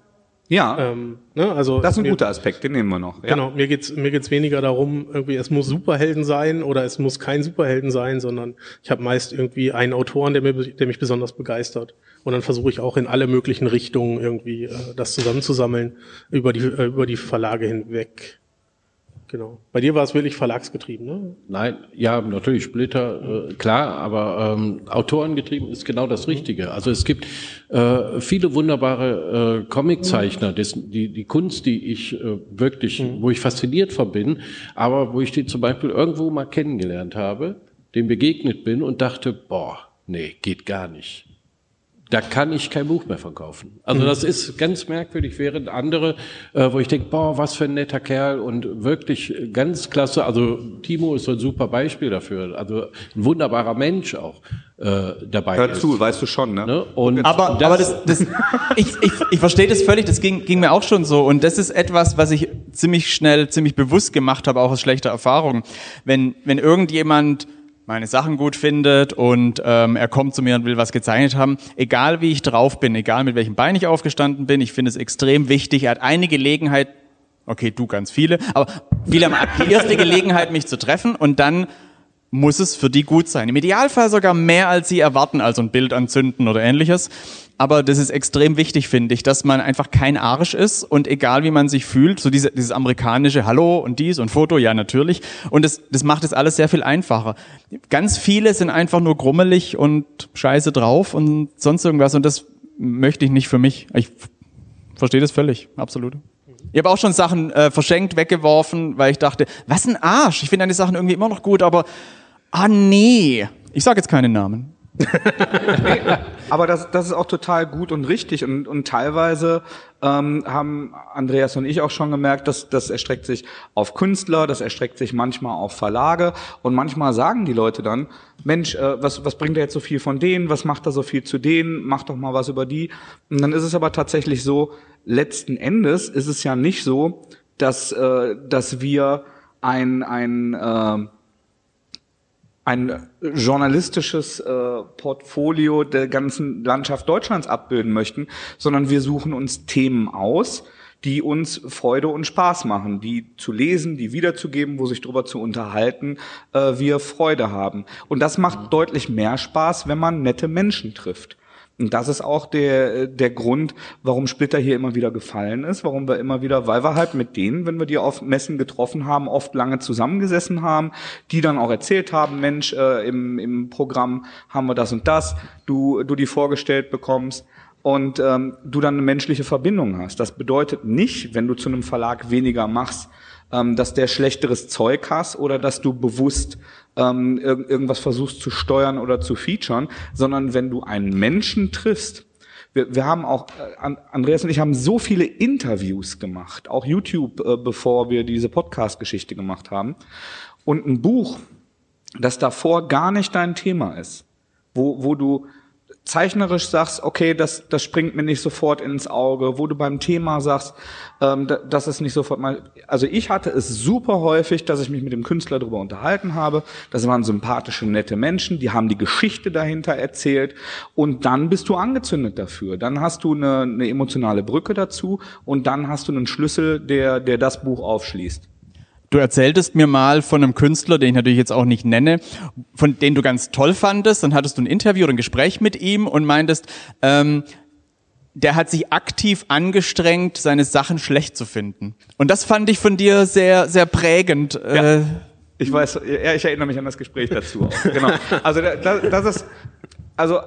Ja,
Ähm, ne, also
das ist ein
mir,
guter Aspekt, den nehmen wir noch. Ja.
Genau, mir geht's mir geht's weniger darum, irgendwie es muss Superhelden sein oder es muss kein Superhelden sein, sondern ich habe meist irgendwie einen Autoren, der, mir, der mich besonders begeistert. Und dann versuche ich auch in alle möglichen Richtungen irgendwie äh, das zusammenzusammeln über die äh, über die Verlage hinweg. Genau. Bei dir war es wirklich verlagsgetrieben, ne?
Nein, ja, natürlich Splitter, äh, klar, aber ähm, autorengetrieben ist genau das Richtige. Also es gibt äh, viele wunderbare äh, Comiczeichner, dessen, die, die Kunst, die ich äh, wirklich, wo ich fasziniert von bin, aber wo ich die zum Beispiel irgendwo mal kennengelernt habe, dem begegnet bin und dachte, boah, nee, geht gar nicht. Da kann ich kein Buch mehr von kaufen. Also das ist ganz merkwürdig, während andere, äh, wo ich denke, boah, was für ein netter Kerl und wirklich ganz klasse. Also Timo ist so ein super Beispiel dafür. Also ein wunderbarer Mensch auch äh, dabei.
Hör
ist.
zu, weißt du schon, ne?
Ne? Und
Aber, aber das, das, ich, ich, ich verstehe das völlig, das ging, ging mir auch schon so. Und das ist etwas, was ich ziemlich schnell, ziemlich bewusst gemacht habe, auch aus schlechter Erfahrung. Wenn, wenn irgendjemand meine Sachen gut findet und ähm, er kommt zu mir und will was gezeichnet haben, egal wie ich drauf bin, egal mit welchem Bein ich aufgestanden bin, ich finde es extrem wichtig. Er hat eine Gelegenheit, okay, du ganz viele, aber viele haben die erste Gelegenheit, mich zu treffen und dann muss es für die gut sein. Im Idealfall sogar mehr, als sie erwarten, also ein Bild anzünden oder ähnliches. Aber das ist extrem wichtig, finde ich, dass man einfach kein Arsch ist und egal wie man sich fühlt, so diese, dieses amerikanische Hallo und dies und Foto, ja natürlich. Und das, das macht es alles sehr viel einfacher. Ganz viele sind einfach nur grummelig und scheiße drauf und sonst irgendwas und das möchte ich nicht für mich. Ich verstehe das völlig, absolut. Ich habe auch schon Sachen äh, verschenkt, weggeworfen, weil ich dachte, was ein Arsch. Ich finde deine Sachen irgendwie immer noch gut, aber ah nee. Ich sage jetzt keine Namen.
aber das, das ist auch total gut und richtig. Und, und teilweise ähm, haben Andreas und ich auch schon gemerkt, dass das erstreckt sich auf Künstler, das erstreckt sich manchmal auf Verlage. Und manchmal sagen die Leute dann, Mensch, äh, was, was bringt er jetzt so viel von denen, was macht er so viel zu denen, mach doch mal was über die. Und dann ist es aber tatsächlich so, letzten Endes ist es ja nicht so, dass, äh, dass wir ein, ein äh, ein journalistisches äh, Portfolio der ganzen Landschaft Deutschlands abbilden möchten, sondern wir suchen uns Themen aus, die uns Freude und Spaß machen, die zu lesen, die wiederzugeben, wo sich darüber zu unterhalten, äh, wir Freude haben. Und das macht deutlich mehr Spaß, wenn man nette Menschen trifft. Und das ist auch der, der Grund, warum Splitter hier immer wieder gefallen ist, warum wir immer wieder, weil wir halt mit denen, wenn wir die auf Messen getroffen haben, oft lange zusammengesessen haben, die dann auch erzählt haben, Mensch, äh, im, im Programm haben wir das und das, du, du die vorgestellt bekommst und ähm, du dann eine menschliche Verbindung hast. Das bedeutet nicht, wenn du zu einem Verlag weniger machst, ähm, dass der schlechteres Zeug hast oder dass du bewusst ähm, irg irgendwas versuchst zu steuern oder zu featuren, sondern wenn du einen Menschen triffst, wir, wir haben auch, äh, Andreas und ich haben so viele Interviews gemacht, auch YouTube, äh, bevor wir diese Podcast-Geschichte gemacht haben. Und ein Buch, das davor gar nicht dein Thema ist, wo, wo du zeichnerisch sagst, okay, das, das springt mir nicht sofort ins Auge, wo du beim Thema sagst, ähm, das ist nicht sofort mal. Also ich hatte es super häufig, dass ich mich mit dem Künstler darüber unterhalten habe. Das waren sympathische, nette Menschen, die haben die Geschichte dahinter erzählt und dann bist du angezündet dafür. Dann hast du eine, eine emotionale Brücke dazu und dann hast du einen Schlüssel, der, der das Buch aufschließt.
Du erzähltest mir mal von einem Künstler, den ich natürlich jetzt auch nicht nenne, von den du ganz toll fandest. Dann hattest du ein Interview oder ein Gespräch mit ihm und meintest, ähm, der hat sich aktiv angestrengt, seine Sachen schlecht zu finden. Und das fand ich von dir sehr, sehr prägend.
Ja. Äh, ich weiß, ja, ich erinnere mich an das Gespräch dazu. Genau. Also das, das ist, also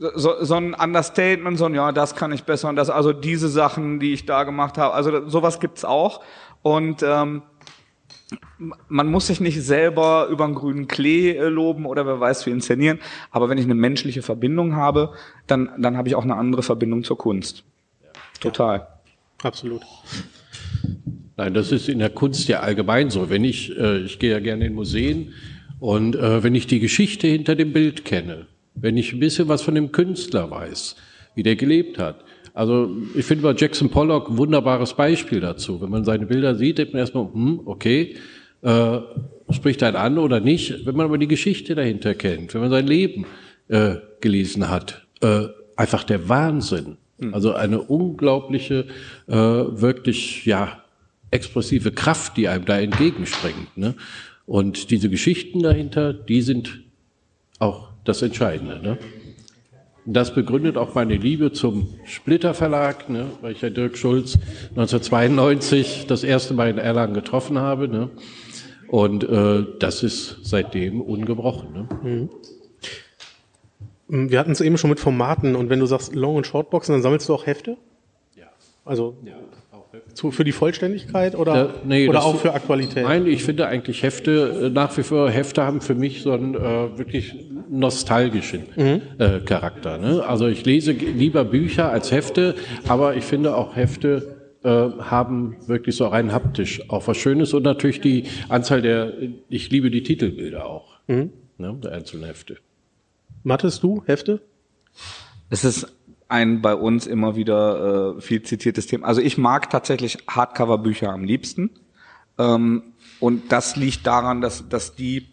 so, so ein Understatement, so ein ja, das kann ich besser und das, also diese Sachen, die ich da gemacht habe, also sowas gibt's auch. Und ähm, man muss sich nicht selber über einen grünen Klee äh, loben oder wer weiß wie inszenieren, aber wenn ich eine menschliche Verbindung habe, dann, dann habe ich auch eine andere Verbindung zur Kunst. Total. Ja,
absolut.
Nein, das ist in der Kunst ja allgemein so. Wenn ich, äh, ich gehe ja gerne in Museen und äh, wenn ich die Geschichte hinter dem Bild kenne, wenn ich ein bisschen was von dem Künstler weiß, wie der gelebt hat, also ich finde bei Jackson Pollock ein wunderbares Beispiel dazu. Wenn man seine Bilder sieht, denkt man erstmal, hm, okay, äh, spricht einen an oder nicht. Wenn man aber die Geschichte dahinter kennt, wenn man sein Leben äh, gelesen hat, äh, einfach der Wahnsinn. Hm. Also eine unglaubliche, äh, wirklich ja expressive Kraft, die einem da entgegenspringt. Ne? Und diese Geschichten dahinter, die sind auch das Entscheidende. Ne? Das begründet auch meine Liebe zum Splitter Verlag, ne, weil ich ja Dirk Schulz 1992 das erste Mal in Erlangen getroffen habe. Ne. Und äh, das ist seitdem ungebrochen. Ne.
Mhm. Wir hatten es eben schon mit Formaten und wenn du sagst Long- und Shortboxen, dann sammelst du auch Hefte? Ja. Also ja. Zu, für die Vollständigkeit oder, ja, nee, oder auch für Aktualität?
Nein, ich finde eigentlich Hefte, äh, nach wie vor Hefte haben für mich so einen äh, wirklich nostalgischen mhm. äh, Charakter. Ne? Also ich lese lieber Bücher als Hefte, aber ich finde auch Hefte äh, haben wirklich so rein haptisch auch was Schönes und natürlich die Anzahl der, ich liebe die Titelbilder auch, mhm. ne, der einzelnen Hefte.
Mattest du Hefte?
Es ist ein bei uns immer wieder äh, viel zitiertes Thema. Also ich mag tatsächlich Hardcover-Bücher am liebsten. Ähm, und das liegt daran, dass, dass die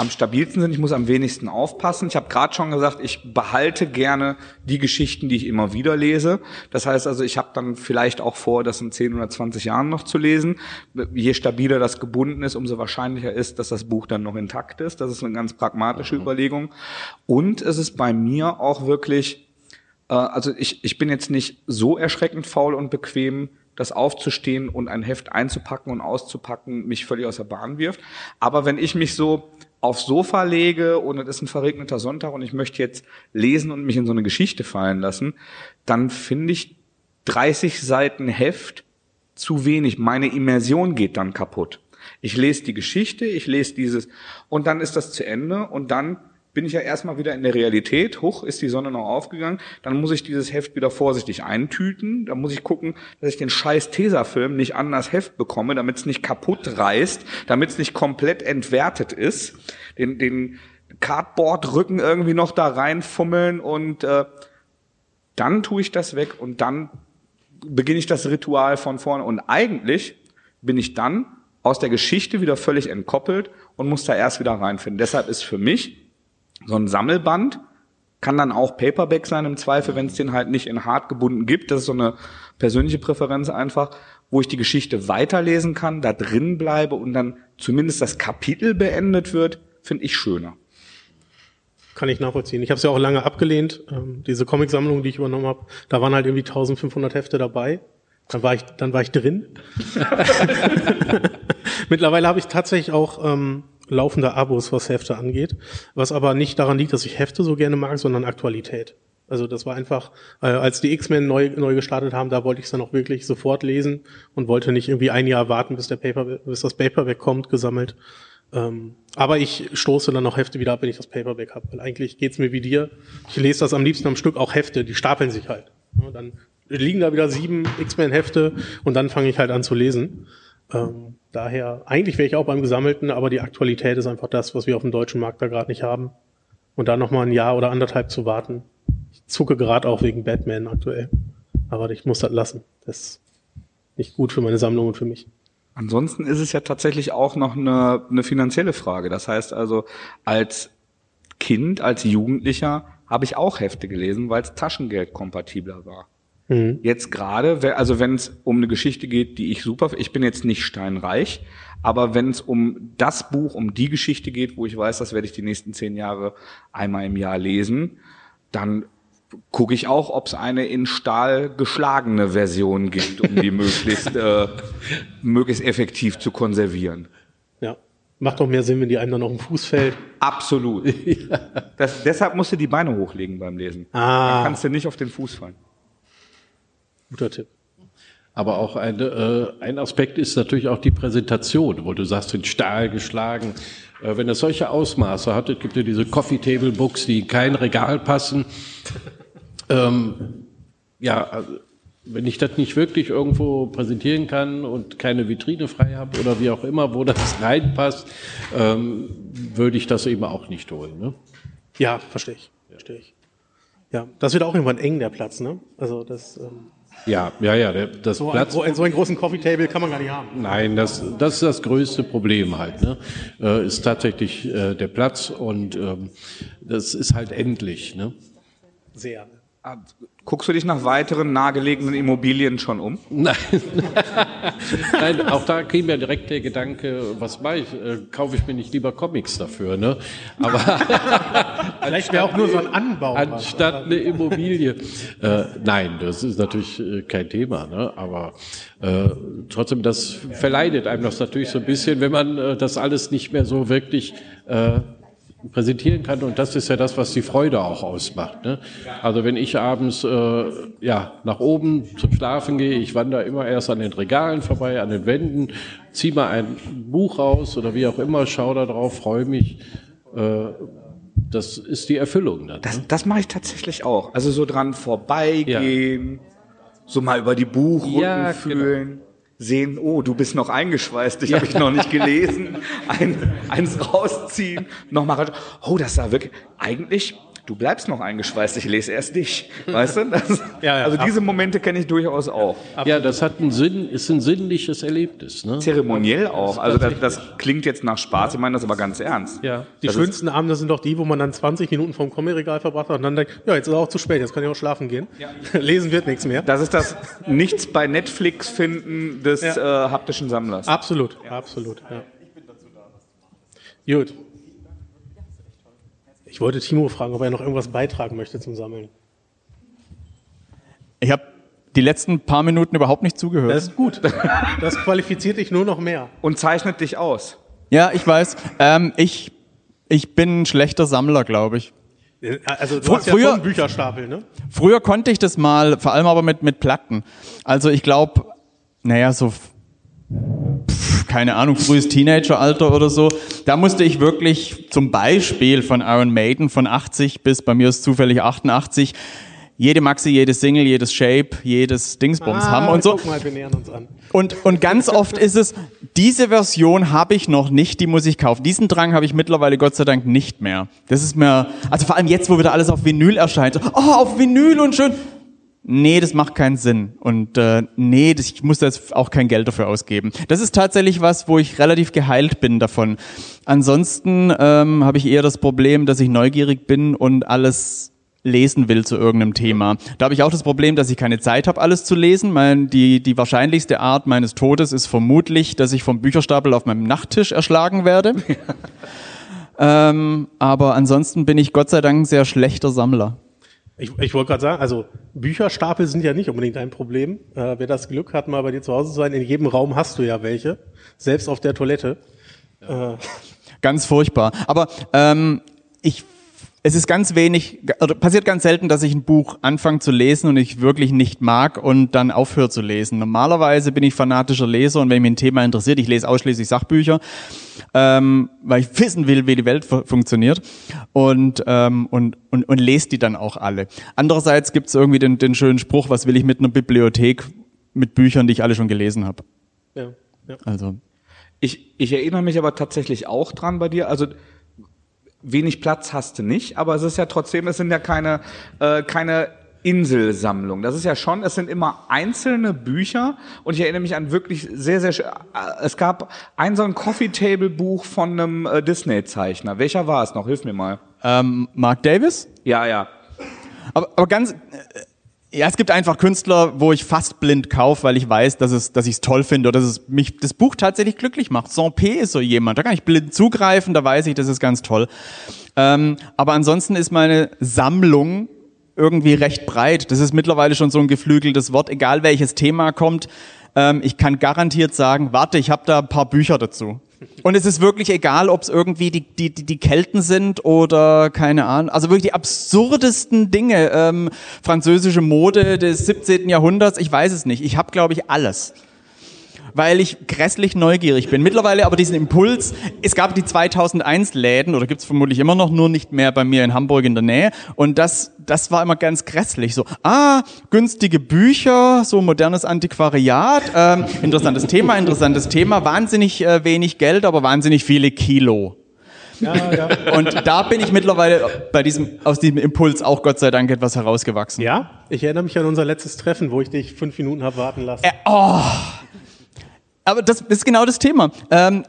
am stabilsten sind. Ich muss am wenigsten aufpassen. Ich habe gerade schon gesagt, ich behalte gerne die Geschichten, die ich immer wieder lese. Das heißt also, ich habe dann vielleicht auch vor, das in 10 oder 20 Jahren noch zu lesen. Je stabiler das gebunden ist, umso wahrscheinlicher ist, dass das Buch dann noch intakt ist. Das ist eine ganz pragmatische mhm. Überlegung. Und es ist bei mir auch wirklich äh, also ich, ich bin jetzt nicht so erschreckend faul und bequem, das aufzustehen und ein Heft einzupacken und auszupacken mich völlig aus der Bahn wirft. Aber wenn ich mich so aufs Sofa lege und es ist ein verregneter Sonntag und ich möchte jetzt lesen und mich in so eine Geschichte fallen lassen, dann finde ich 30 Seiten Heft zu wenig. Meine Immersion geht dann kaputt. Ich lese die Geschichte, ich lese dieses und dann ist das zu Ende und dann bin ich ja erstmal wieder in der Realität. Hoch ist die Sonne noch aufgegangen. Dann muss ich dieses Heft wieder vorsichtig eintüten. Dann muss ich gucken, dass ich den scheiß Tesafilm nicht an das Heft bekomme, damit es nicht kaputt reißt, damit es nicht komplett entwertet ist. Den, den Cardboard-Rücken irgendwie noch da reinfummeln und äh, dann tue ich das weg und dann beginne ich das Ritual von vorne. Und eigentlich bin ich dann aus der Geschichte wieder völlig entkoppelt und muss da erst wieder reinfinden. Deshalb ist für mich so ein Sammelband, kann dann auch Paperback sein im Zweifel, wenn es den halt nicht in hart gebunden gibt. Das ist so eine persönliche Präferenz einfach, wo ich die Geschichte weiterlesen kann, da drin bleibe und dann zumindest das Kapitel beendet wird, finde ich schöner.
Kann ich nachvollziehen. Ich habe es ja auch lange abgelehnt. Ähm, diese Comicsammlung, die ich übernommen habe, da waren halt irgendwie 1500 Hefte dabei. Dann war ich, dann war ich drin. Mittlerweile habe ich tatsächlich auch ähm, laufende Abos, was Hefte angeht. Was aber nicht daran liegt, dass ich Hefte so gerne mag, sondern Aktualität. Also das war einfach, äh, als die X-Men neu, neu gestartet haben, da wollte ich es dann auch wirklich sofort lesen und wollte nicht irgendwie ein Jahr warten, bis der Paper, bis das Paperback kommt, gesammelt. Ähm, aber ich stoße dann noch Hefte wieder ab, wenn ich das Paperback habe. Weil eigentlich geht's mir wie dir. Ich lese das am liebsten am Stück, auch Hefte, die stapeln sich halt. Ja, dann liegen da wieder sieben X-Men-Hefte und dann fange ich halt an zu lesen. Ähm, daher, eigentlich wäre ich auch beim Gesammelten, aber die Aktualität ist einfach das, was wir auf dem deutschen Markt da gerade nicht haben. Und da nochmal ein Jahr oder anderthalb zu warten. Ich zucke gerade auch wegen Batman aktuell. Aber ich muss das lassen. Das ist nicht gut für meine Sammlung und für mich.
Ansonsten ist es ja tatsächlich auch noch eine, eine finanzielle Frage. Das heißt also, als Kind, als Jugendlicher habe ich auch Hefte gelesen, weil es Taschengeld kompatibler war. Mhm. Jetzt gerade, also wenn es um eine Geschichte geht, die ich super, ich bin jetzt nicht steinreich, aber wenn es um das Buch, um die Geschichte geht, wo ich weiß, das werde ich die nächsten zehn Jahre einmal im Jahr lesen, dann gucke ich auch, ob es eine in Stahl geschlagene Version gibt, um die möglichst, äh, möglichst effektiv zu konservieren.
Ja. Macht doch mehr Sinn, wenn die einem dann auf dem Fuß fällt.
Absolut. das, deshalb musst du die Beine hochlegen beim Lesen. Ah. Dann kannst du nicht auf den Fuß fallen.
Guter Tipp.
Aber auch eine, äh, ein Aspekt ist natürlich auch die Präsentation, wo du sagst, in Stahl geschlagen. Äh, wenn es solche Ausmaße hat, es gibt ja diese Coffee Table Books, die in kein Regal passen. Ähm, ja, also, wenn ich das nicht wirklich irgendwo präsentieren kann und keine Vitrine frei habe oder wie auch immer, wo das reinpasst, ähm, würde ich das eben auch nicht holen. Ne?
Ja, verstehe ich. Verstehe ich. Ja, das wird auch irgendwann eng, der Platz, ne? Also das. Ähm
ja, ja, ja. Der, das
so,
Platz,
ein, so einen großen Coffee Table kann man gar nicht haben.
Nein, das, das ist das größte Problem halt. Ne? Äh, ist tatsächlich äh, der Platz und ähm, das ist halt endlich. Ne?
Sehr.
Ah, guckst du dich nach weiteren nahegelegenen Immobilien schon um?
Nein. Nein, auch da käme mir direkt der Gedanke, was mache ich? Äh, kaufe ich mir nicht lieber Comics dafür, ne? Aber
vielleicht wäre auch nur so ein Anbau.
Anstatt eine Immobilie. Äh, nein, das ist natürlich äh, kein Thema, ne? Aber äh, trotzdem, das verleidet einem das natürlich so ein bisschen, wenn man äh, das alles nicht mehr so wirklich äh, präsentieren kann. Und das ist ja das, was die Freude auch ausmacht. Ne? Also wenn ich abends äh, ja, nach oben zum Schlafen gehe, ich wandere immer erst an den Regalen vorbei, an den Wänden, ziehe mal ein Buch raus oder wie auch immer, schaue da drauf, freue mich. Äh, das ist die Erfüllung dann.
Das, ne? das mache ich tatsächlich auch. Also so dran vorbeigehen, ja. so mal über die Buchrücken ja, genau. fühlen. Genau sehen, oh, du bist noch eingeschweißt, ich ja. habe ich noch nicht gelesen, ein, eins rausziehen, nochmal, oh, das sah wirklich, eigentlich du bleibst noch eingeschweißt, ich lese erst dich. Weißt du? Das, ja, ja, also diese Momente kenne ich durchaus auch.
Ja, das hat einen Sinn, ist ein sinnliches Erlebnis. Ne?
Zeremoniell auch. Also das, das klingt jetzt nach Spaß, ich meine das aber ganz ernst.
Ja. Die das schönsten Abende sind doch die, wo man dann 20 Minuten vom Comic-Regal verbracht hat und dann denkt, ja, jetzt ist es auch zu spät, jetzt kann ich auch schlafen gehen. Ja. Lesen wird nichts mehr.
Das ist das Nichts bei Netflix finden des ja. äh, haptischen Sammlers.
Absolut, absolut. Ja. Gut. Ich wollte Timo fragen, ob er noch irgendwas beitragen möchte zum Sammeln.
Ich habe die letzten paar Minuten überhaupt nicht zugehört.
Das ist gut. Das qualifiziert dich nur noch mehr.
Und zeichnet dich aus.
Ja, ich weiß. Ähm, ich, ich bin ein schlechter Sammler, glaube ich.
Also du Fr hast ja früher, einen Bücherstapel, ne?
Früher konnte ich das mal, vor allem aber mit, mit Platten. Also ich glaube, naja, so keine Ahnung, frühes Teenageralter oder so. Da musste ich wirklich zum Beispiel von Iron Maiden von 80 bis bei mir ist zufällig 88 jede Maxi, jedes Single, jedes Shape, jedes Dingsbums
Ah,
haben und so.
Guck mal, wir nähern uns an.
Und, und ganz oft ist es, diese Version habe ich noch nicht, die muss ich kaufen. Diesen Drang habe ich mittlerweile Gott sei Dank nicht mehr. Das ist mir, also vor allem jetzt, wo wieder alles auf Vinyl erscheint. so, Oh, auf Vinyl und schön. Nee, das macht keinen Sinn. Und äh, nee, das, ich muss da jetzt auch kein Geld dafür ausgeben. Das ist tatsächlich was, wo ich relativ geheilt bin davon. Ansonsten ähm, habe ich eher das Problem, dass ich neugierig bin und alles lesen will zu irgendeinem Thema. Da habe ich auch das Problem, dass ich keine Zeit habe, alles zu lesen. Mein, die, die wahrscheinlichste Art meines Todes ist vermutlich, dass ich vom Bücherstapel auf meinem Nachttisch erschlagen werde. ähm, aber ansonsten bin ich Gott sei Dank ein sehr schlechter Sammler.
Ich, ich wollte gerade sagen, also Bücherstapel sind ja nicht unbedingt ein Problem. Äh, wer das Glück hat, mal bei dir zu Hause zu sein, in jedem Raum hast du ja welche, selbst auf der Toilette. Äh,
Ganz furchtbar. Aber ähm, ich, es ist ganz wenig, oder passiert ganz selten, dass ich ein Buch anfange zu lesen und ich wirklich nicht mag und dann aufhöre zu lesen. Normalerweise bin ich fanatischer Leser und wenn mich ein Thema interessiert, ich lese ausschließlich Sachbücher, ähm, weil ich wissen will, wie die Welt fu- funktioniert und, ähm, und, und, und lese die dann auch alle. Andererseits gibt es irgendwie den, den schönen Spruch, was will ich mit einer Bibliothek mit Büchern, die ich alle schon gelesen habe.
ja, ja.
Also
Ich, ich erinnere mich aber tatsächlich auch dran bei dir. Also wenig Platz hast du nicht, aber es ist ja trotzdem, es sind ja keine, äh, keine Inselsammlung. Das ist ja schon, es sind immer einzelne Bücher und ich erinnere mich an wirklich sehr, sehr, äh, es gab ein so ein Coffee-Table-Buch von einem äh, Disney-Zeichner. Welcher war es noch? Hilf mir mal.
ähm, Mark Davis?
Ja, ja.
Aber, aber ganz, äh, ja, es gibt einfach Künstler, wo ich fast blind kaufe, weil ich weiß, dass es, dass ich es toll finde oder dass es mich das Buch tatsächlich glücklich macht. Saint-P ist so jemand, da kann ich blind zugreifen, da weiß ich, das ist ganz toll. Ähm, aber ansonsten ist meine Sammlung irgendwie recht breit. Das ist mittlerweile schon so ein geflügeltes Wort, egal welches Thema kommt. Ähm, ich kann garantiert sagen, warte, ich habe da ein paar Bücher dazu. Und es ist wirklich egal, ob es irgendwie die, die, die, die Kelten sind oder keine Ahnung. Also wirklich die absurdesten Dinge. Ähm, französische Mode des 17. Jahrhunderts, ich weiß es nicht. Ich habe, glaube ich, alles. Weil ich grässlich neugierig bin. Mittlerweile aber diesen Impuls, es gab die 2001 Läden, oder gibt's vermutlich immer noch, nur nicht mehr bei mir in Hamburg in der Nähe. Und das, das war immer ganz grässlich. So, ah, günstige Bücher, so modernes Antiquariat, ähm, interessantes Thema, interessantes Thema, wahnsinnig äh, wenig Geld, aber wahnsinnig viele Kilo.
Ja, ja.
Und da bin ich mittlerweile bei diesem, aus diesem Impuls auch Gott sei Dank etwas herausgewachsen.
ja, ich erinnere mich an unser letztes Treffen, wo ich dich fünf Minuten habe warten lassen.
Äh, oh. Aber das ist genau das Thema. Ähm,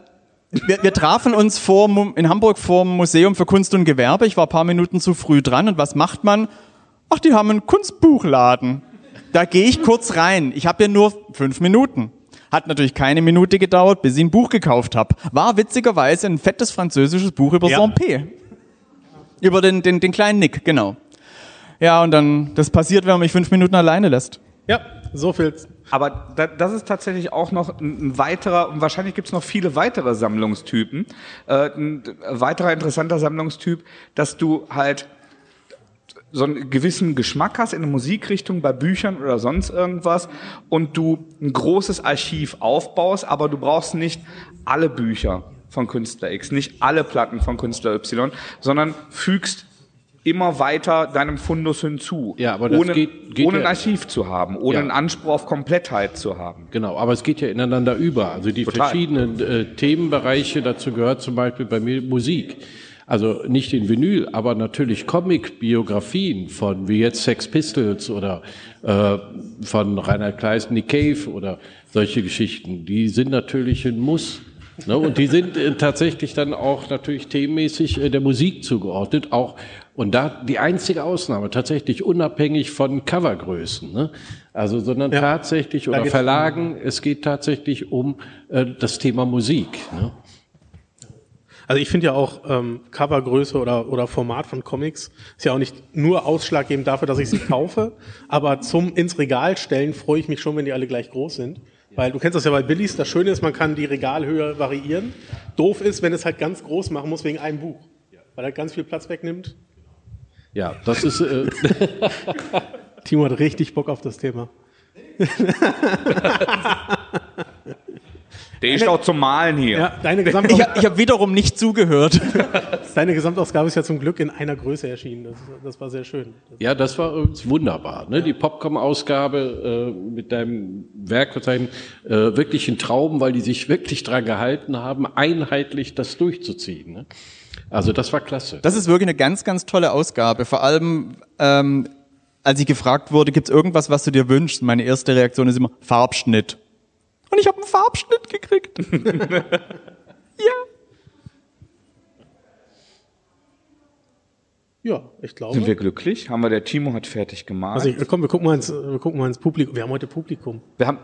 wir, wir trafen uns vor, in Hamburg vor dem Museum für Kunst und Gewerbe. Ich war ein paar Minuten zu früh dran. Und was macht man? Ach, die haben einen Kunstbuchladen. Da gehe ich kurz rein. Ich habe ja nur fünf Minuten. Hat natürlich keine Minute gedauert, bis ich ein Buch gekauft habe. War witzigerweise ein fettes französisches Buch über
Ja.
Saint-P. Über den, den, den kleinen Nick, genau. Ja, und dann, das passiert, wenn man mich fünf Minuten alleine lässt.
Ja, so viel.
Aber da, das ist tatsächlich auch noch ein, weiterer, und wahrscheinlich gibt es noch viele weitere Sammlungstypen. Äh, ein weiterer interessanter Sammlungstyp, dass du halt so einen gewissen Geschmack hast in der Musikrichtung, bei Büchern oder sonst irgendwas und du ein großes Archiv aufbaust, aber du brauchst nicht alle Bücher von Künstler X, nicht alle Platten von Künstler Y, sondern fügst immer weiter deinem Fundus hinzu,
Ja, aber das
ohne,
geht- geht
ohne ein Archiv zu haben, ohne
Ja.
einen Anspruch auf Komplettheit zu haben.
Genau, aber es geht ja ineinander über. Also die
Total.
verschiedenen äh, Themenbereiche, dazu gehört zum Beispiel bei mir Musik. Also nicht in Vinyl, aber natürlich Comic-Biografien von wie jetzt Sex Pistols oder äh, von Reinhard Kleist, Nick Cave oder solche Geschichten. Die sind natürlich ein Muss. Ne? Und die sind äh, tatsächlich dann auch natürlich themenmäßig äh, der Musik zugeordnet. Auch und da die einzige Ausnahme tatsächlich unabhängig von Covergrößen. Ne? Also sondern
Ja.
tatsächlich oder Verlagen. Es geht tatsächlich um äh, das Thema Musik. Ne?
Also ich finde ja auch ähm, Covergröße oder, oder Format von Comics ist ja auch nicht nur ausschlaggebend dafür, dass ich sie kaufe, aber zum ins Regal stellen freue ich mich schon, wenn die alle gleich groß sind. Weil du kennst das ja bei Billies, das Schöne ist, man kann die Regalhöhe variieren. Doof ist, wenn es halt ganz groß machen muss wegen einem Buch. Weil er ganz viel Platz wegnimmt.
Ja, das ist äh,
Timo hat richtig Bock auf das Thema.
Der ist auch zum Malen hier.
Ja, deine,
Ich,
Gesamtaus
ich habe wiederum nicht zugehört.
deine Gesamtausgabe ist ja zum Glück in einer Größe erschienen. Das, das war sehr schön.
Ja, das war übrigens wunderbar. Ne? Die Popcom-Ausgabe äh, mit deinem Werkverzeichnis, äh, wirklich ein Traum, weil die sich wirklich dran gehalten haben, einheitlich das durchzuziehen. Ne? Also das war klasse.
Das ist wirklich eine ganz, ganz tolle Ausgabe. Vor allem, ähm, als ich gefragt wurde, gibt's irgendwas, was du dir wünschst? Meine erste Reaktion ist immer Farbschnitt. Und ich habe einen Farbschnitt gekriegt. ja.
Ja, ich glaube.
Sind wir glücklich? Haben wir, der Timo hat fertig gemalt.
also ich, komm, wir gucken mal ins, wir gucken mal ins Publikum. Wir haben heute Publikum.
wir haben,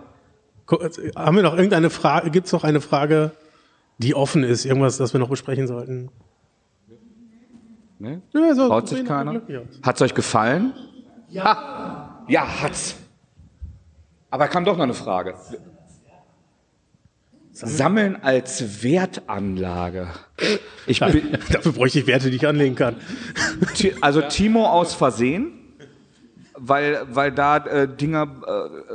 äh, Haben wir noch irgendeine Frage? Gibt es noch eine Frage, die offen ist? Irgendwas, das wir noch besprechen sollten?
Ne?
Ja, so,
Traut sich keiner?
aus.
Hat's euch gefallen? Ja. Ja, hat's. Aber kam doch noch eine Frage. Sammeln als Wertanlage. Ich bin,
Dafür bräuchte ich Werte, die ich anlegen kann.
Also Timo aus Versehen, weil, weil da äh, Dinge, äh,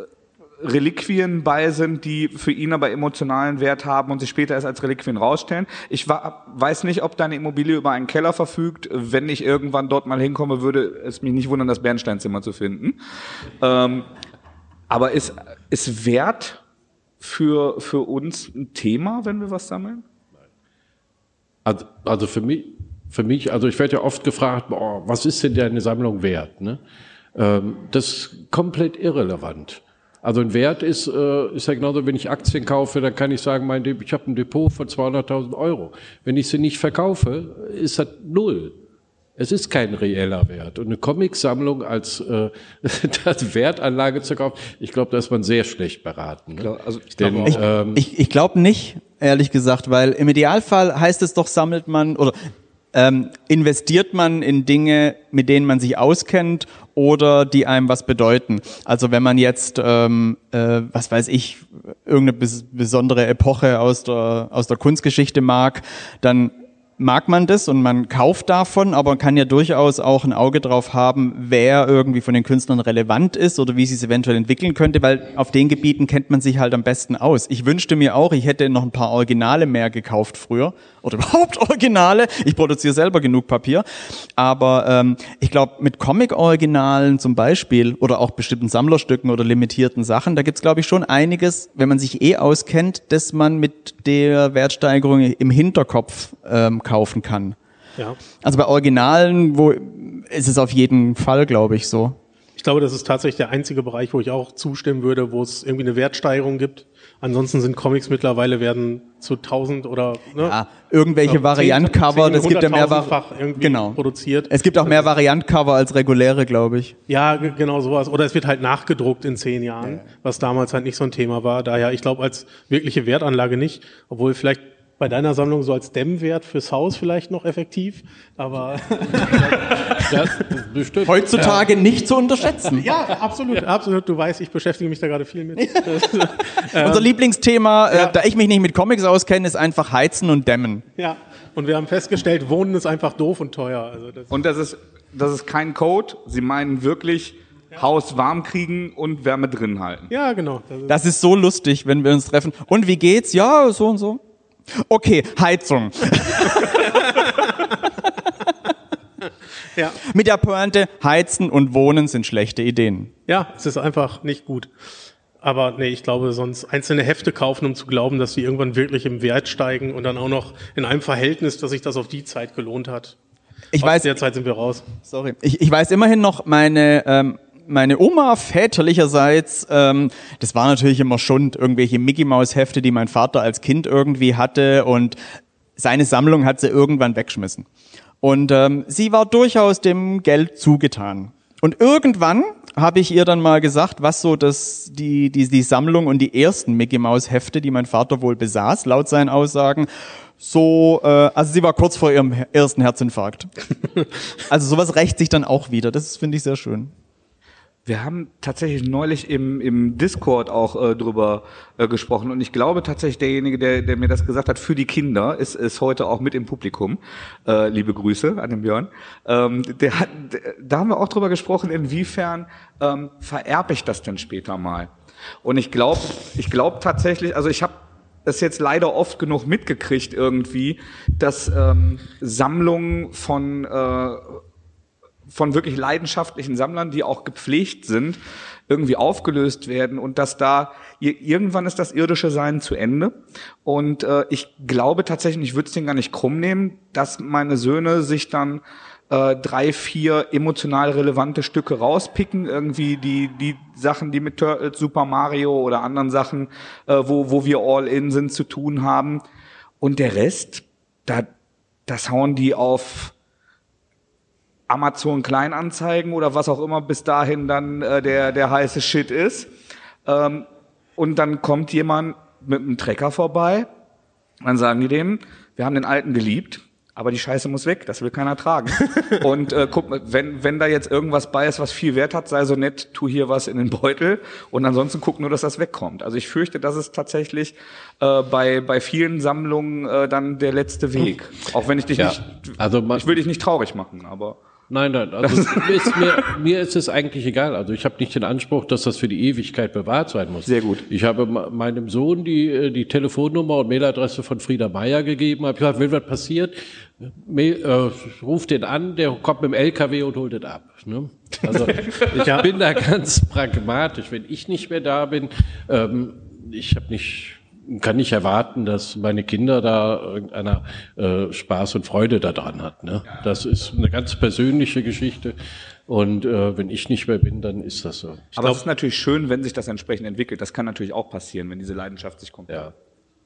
Reliquien bei sind, die für ihn aber emotionalen Wert haben und sich später erst als Reliquien rausstellen. Ich weiß nicht, ob deine Immobilie über einen Keller verfügt. Wenn ich irgendwann dort mal hinkomme, würde es mich nicht wundern, das Bernsteinzimmer zu finden. Ähm, aber ist, ist Wert für, für uns ein Thema, wenn wir was sammeln?
Also, also für mich, für mich, also ich werde ja oft gefragt, boah, was ist denn deine Sammlung wert? Ne? Ähm, das ist komplett irrelevant. Also ein Wert ist, äh, ist ja genauso, wenn ich Aktien kaufe, dann kann ich sagen, mein, ich habe ein Depot von 200.000 Euro. Wenn ich sie nicht verkaufe, ist das null. Es ist kein reeller Wert. Und eine Comicsammlung als äh, als Wertanlage zu kaufen, ich glaube, da ist man sehr schlecht beraten. Ne?
Also ich
Ich,
ähm,
ich, ich glaube nicht, ehrlich gesagt, weil im Idealfall heißt es doch, sammelt man oder ähm, investiert man in Dinge, mit denen man sich auskennt oder die einem was bedeuten. Also wenn man jetzt, ähm, äh, was weiß ich, irgendeine bes besondere Epoche aus der, aus der Kunstgeschichte mag, dann mag man das und man kauft davon, aber man kann ja durchaus auch ein Auge drauf haben, wer irgendwie von den Künstlern relevant ist oder wie sie es eventuell entwickeln könnte, weil auf den Gebieten kennt man sich halt am besten aus. Ich wünschte mir auch, ich hätte noch ein paar Originale mehr gekauft früher oder überhaupt Originale. Ich produziere selber genug Papier, aber ähm, ich glaube mit Comic-Originalen zum Beispiel oder auch bestimmten Sammlerstücken oder limitierten Sachen, da gibt's glaube ich schon einiges, wenn man sich eh auskennt, dass man mit der Wertsteigerung im Hinterkopf ähm, kaufen kann.
Ja.
Also bei Originalen, wo ist es auf jeden Fall, glaube ich, so.
Ich glaube, das ist tatsächlich der einzige Bereich, wo ich auch zustimmen würde, wo es irgendwie eine Wertsteigerung gibt. Ansonsten sind Comics mittlerweile werden zu 1000 oder ne,
Ja, irgendwelche
Ja,
Variantcover, das gibt ja mehr Var genau.
produziert.
Es gibt auch mehr Variantcover als reguläre, glaube ich.
Ja, ge- genau sowas. Oder es wird halt nachgedruckt in zehn Jahren, was damals halt nicht so ein Thema war. Daher, ich glaube, als wirkliche Wertanlage nicht, obwohl vielleicht bei deiner Sammlung so als Dämmwert fürs Haus vielleicht noch effektiv, aber
das bestimmt.
Heutzutage nicht zu unterschätzen.
ja, absolut, absolut. Du weißt, ich beschäftige mich da gerade viel mit.
Unser Lieblingsthema, äh, da ich mich nicht mit Comics auskenne, ist einfach Heizen und Dämmen.
ja, und wir haben festgestellt, Wohnen ist einfach doof und teuer. Also das,
Und das ist, das ist kein Code. Sie meinen wirklich Haus warm kriegen und Wärme drin halten.
ja, genau. Das ist,
Das ist so lustig, wenn wir uns treffen. Und wie geht's? Ja, so und so. Okay, Heizung.
ja.
Mit der Pointe, Heizen und Wohnen sind schlechte Ideen.
ja, es ist einfach nicht gut. Aber nee, ich glaube, sonst einzelne Hefte kaufen, um zu glauben, dass die irgendwann wirklich im Wert steigen und dann auch noch in einem Verhältnis, dass sich das auf die Zeit gelohnt hat.
Ich
Aus
weiß,
der Zeit sind wir raus.
sorry, ich, ich weiß immerhin noch, meine, ähm, meine Oma väterlicherseits, ähm, das war natürlich immer Schund, irgendwelche Mickey Maus Hefte, die mein Vater als Kind irgendwie hatte und seine Sammlung hat sie irgendwann weggeschmissen. Und ähm, sie war durchaus dem Geld zugetan. Und irgendwann habe ich ihr dann mal gesagt, was so das, die, die, die Sammlung und die ersten Mickey Maus Hefte, die mein Vater wohl besaß, laut seinen Aussagen, so, äh, also sie war kurz vor ihrem ersten Herzinfarkt. also sowas rächt sich dann auch wieder. Das finde ich sehr schön.
Wir haben tatsächlich neulich im, im Discord auch äh, drüber äh, gesprochen und ich glaube tatsächlich derjenige, der, der mir das gesagt hat, für die Kinder, ist, ist heute auch mit im Publikum. Äh, liebe Grüße an den Björn. Ähm, der hat, der, da haben wir auch drüber gesprochen, inwiefern ähm, vererbe ich das denn später mal. Und ich glaube, ich glaube tatsächlich, also ich habe es jetzt leider oft genug mitgekriegt irgendwie, dass ähm, Sammlungen von äh, von wirklich leidenschaftlichen Sammlern, die auch gepflegt sind, irgendwie aufgelöst werden und dass da irgendwann ist das irdische Sein zu Ende. Und äh, ich glaube tatsächlich, ich würde es denen gar nicht krumm nehmen, dass meine Söhne sich dann äh, drei, vier emotional relevante Stücke rauspicken, irgendwie die die Sachen, die mit Turtles, Super Mario oder anderen Sachen, äh, wo wo wir all in sind, zu tun haben. Und der Rest, da das hauen die auf Amazon Kleinanzeigen oder was auch immer bis dahin dann äh, der, der heiße Shit ist. Ähm, und dann kommt jemand mit einem Trecker vorbei. Dann sagen die dem, wir haben den Alten geliebt, aber die Scheiße muss weg, das will keiner tragen. und äh, guck, wenn, wenn da jetzt irgendwas bei ist, was viel Wert hat, sei so nett, tu hier was in den Beutel und ansonsten guck nur, dass das wegkommt. Also ich fürchte, das ist tatsächlich äh, bei, bei vielen Sammlungen äh, dann der letzte Weg. Auch wenn ich dich
Ja,
nicht,
also man-
ich will dich nicht traurig machen, aber
Nein, nein, also ist mir, mir ist es eigentlich egal. Also ich habe nicht den Anspruch, dass das für die Ewigkeit bewahrt sein muss.
Sehr gut.
Ich habe me- meinem Sohn die, äh, die Telefonnummer und Mailadresse von Frieda Meier gegeben, habe gesagt, wenn was passiert, mail, äh, ruft den an, der kommt mit dem LKW und holt es ab. Ne? Also ich bin da ganz pragmatisch. Wenn ich nicht mehr da bin, ähm, ich habe nicht kann nicht erwarten, dass meine Kinder da irgendeiner äh, Spaß und Freude daran hat. Ne? Das ist eine ganz persönliche Geschichte. Und äh, wenn ich nicht mehr bin, dann ist das so.
Aber es ist natürlich schön, wenn sich das entsprechend entwickelt. Das kann natürlich auch passieren, wenn diese Leidenschaft sich kommt.
Ja.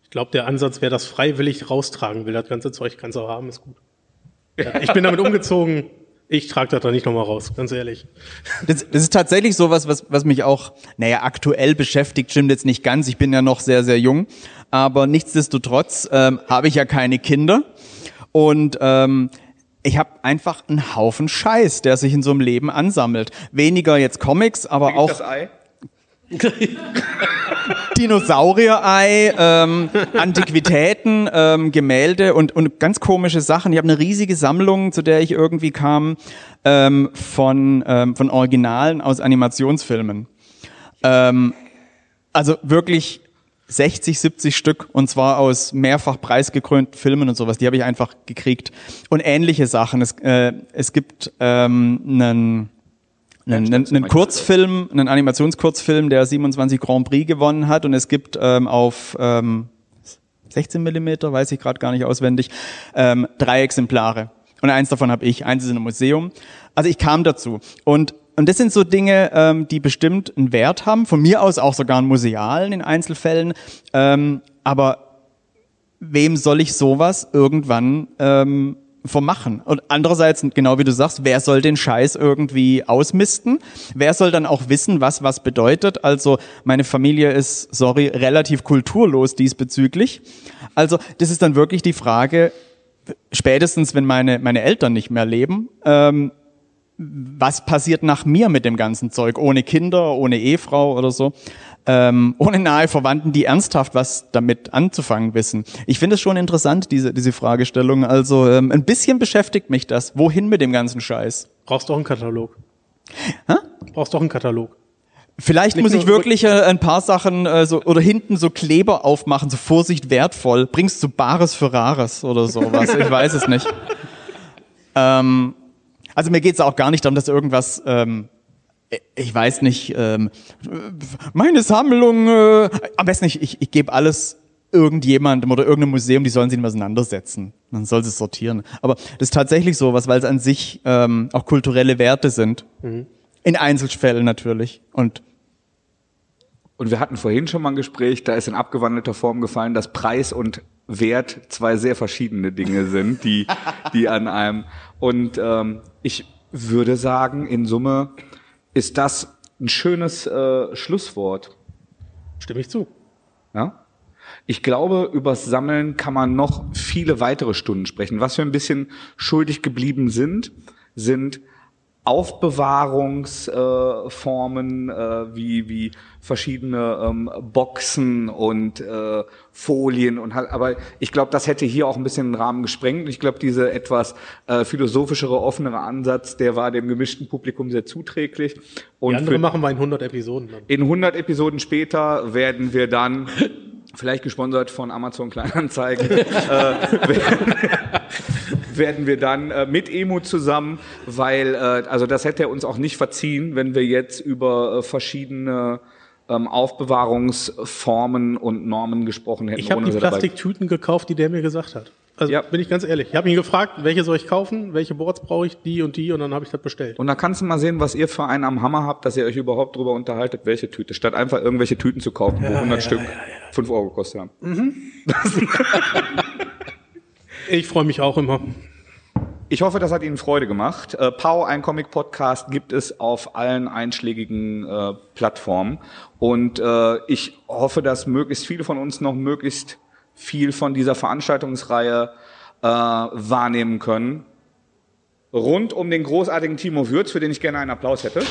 Ich glaube, der Ansatz, wer das freiwillig raustragen will, das ganze Zeug kannst du auch haben, ist gut. Ja, ich bin damit umgezogen. Ich trage das da nicht nochmal raus, ganz ehrlich.
Das, das ist tatsächlich sowas, was, was mich auch, naja, aktuell beschäftigt, stimmt jetzt nicht ganz. Ich bin ja noch sehr, sehr jung. Aber nichtsdestotrotz ähm, habe ich ja keine Kinder. Und ähm, ich habe einfach einen Haufen Scheiß, der sich in so einem Leben ansammelt. Weniger jetzt Comics, aber auch
das Ei?
Dinosaurierei, ähm, Antiquitäten, ähm, Gemälde und, und ganz komische Sachen. Ich habe eine riesige Sammlung, zu der ich irgendwie kam, ähm, von, ähm, von Originalen aus Animationsfilmen. Ähm, also wirklich 60, 70 Stück und zwar aus mehrfach preisgekrönten Filmen und sowas. Die habe ich einfach gekriegt. Und ähnliche Sachen. Es, äh, es gibt ähm, einen einen, einen, einen Kurzfilm, einen Animationskurzfilm, der 27 Grand Prix gewonnen hat und es gibt ähm, auf ähm, 16 Millimeter, weiß ich gerade gar nicht auswendig, ähm, drei Exemplare. Und eins davon habe ich, eins ist in einem Museum. Also ich kam dazu. Und, und das sind so Dinge, ähm, die bestimmt einen Wert haben, von mir aus auch sogar einen musealen in Einzelfällen. Ähm, aber wem soll ich sowas irgendwann ähm, vermachen? Und andererseits, genau wie du sagst, wer soll den Scheiß irgendwie ausmisten? Wer soll dann auch wissen, was was bedeutet? Also meine Familie ist, sorry, relativ kulturlos diesbezüglich. Also das ist dann wirklich die Frage, spätestens wenn meine, meine Eltern nicht mehr leben, ähm, was passiert nach mir mit dem ganzen Zeug? Ohne Kinder, ohne Ehefrau oder so? Ähm, ohne nahe Verwandten, die ernsthaft was damit anzufangen wissen. Ich finde es schon interessant, diese, diese Fragestellung. Also ähm, ein bisschen beschäftigt mich das. Wohin mit dem ganzen Scheiß?
Brauchst doch einen Katalog.
Hä?
Brauchst doch einen Katalog.
Vielleicht
Nicht
muss ich wirklich äh, ein paar Sachen äh, so oder hinten so Kleber aufmachen, so Vorsicht wertvoll. Bringst du Bares für Rares oder sowas? Ich weiß es nicht. Ähm, also mir geht es auch gar nicht darum, dass irgendwas, ähm, ich weiß nicht, ähm, meine Sammlung, äh, am besten nicht, ich, ich gebe alles irgendjemandem oder irgendeinem Museum, die sollen sich nicht auseinandersetzen. Man soll es sortieren. Aber das ist tatsächlich sowas, weil es an sich ähm, auch kulturelle Werte sind. In Einzelfällen natürlich. Und
Und wir hatten vorhin schon mal ein Gespräch, da ist in abgewandelter Form gefallen, dass Preis und Wert zwei sehr verschiedene Dinge sind, die, die an einem. Und ähm, ich würde sagen, in Summe ist das ein schönes äh, Schlusswort.
Stimme ich zu.
Ja? Ich glaube, übers Sammeln kann man noch viele weitere Stunden sprechen. Was wir ein bisschen schuldig geblieben sind, sind Aufbewahrungsformen äh, äh, wie wie verschiedene ähm, Boxen und äh, Folien und halt, aber ich glaube, das hätte hier auch ein bisschen den Rahmen gesprengt. Ich glaube, diese etwas äh, philosophischere, offenere Ansatz, der war dem gemischten Publikum sehr zuträglich. Und
Die andere machen wir in 100 Episoden dann.
in 100 Episoden später werden wir dann vielleicht gesponsert von Amazon Kleinanzeigen, äh, werden, wir dann äh, mit Emu zusammen, weil äh, also das hätte er uns auch nicht verziehen, wenn wir jetzt über äh, verschiedene ähm, Aufbewahrungsformen und Normen gesprochen hätten.
Ich habe die Plastiktüten gekauft, die der mir gesagt hat. Also
Ja.
bin ich ganz ehrlich. Ich habe ihn gefragt, welche soll ich kaufen, welche Boards brauche ich, die und die, und dann habe ich das bestellt.
Und da kannst du mal sehen, was ihr für einen am Hammer habt, dass ihr euch überhaupt drüber unterhaltet, welche Tüte, statt einfach irgendwelche Tüten zu kaufen, wo 100 Stück 5 Euro gekostet haben.
Ich freue mich auch immer.
Ich hoffe, das hat Ihnen Freude gemacht. Äh, Pau, ein Comic-Podcast, gibt es auf allen einschlägigen äh, Plattformen. Und äh, ich hoffe, dass möglichst viele von uns noch möglichst viel von dieser Veranstaltungsreihe äh, wahrnehmen können. Rund um den großartigen Timo Würz, für den ich gerne einen Applaus hätte.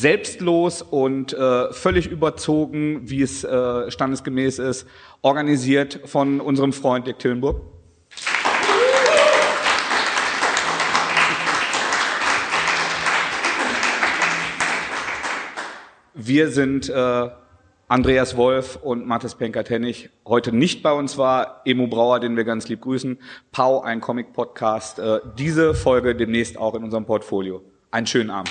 Selbstlos und äh, völlig überzogen, wie es äh, standesgemäß ist, organisiert von unserem Freund Dirk Tillenburg. Wir sind äh, Andreas Wolf und Mathis Penker-Tennig. Heute nicht bei uns war Emo Brauer, den wir ganz lieb grüßen. Pau, ein Comic-Podcast. Äh, diese Folge demnächst auch in unserem Portfolio. Einen schönen Abend.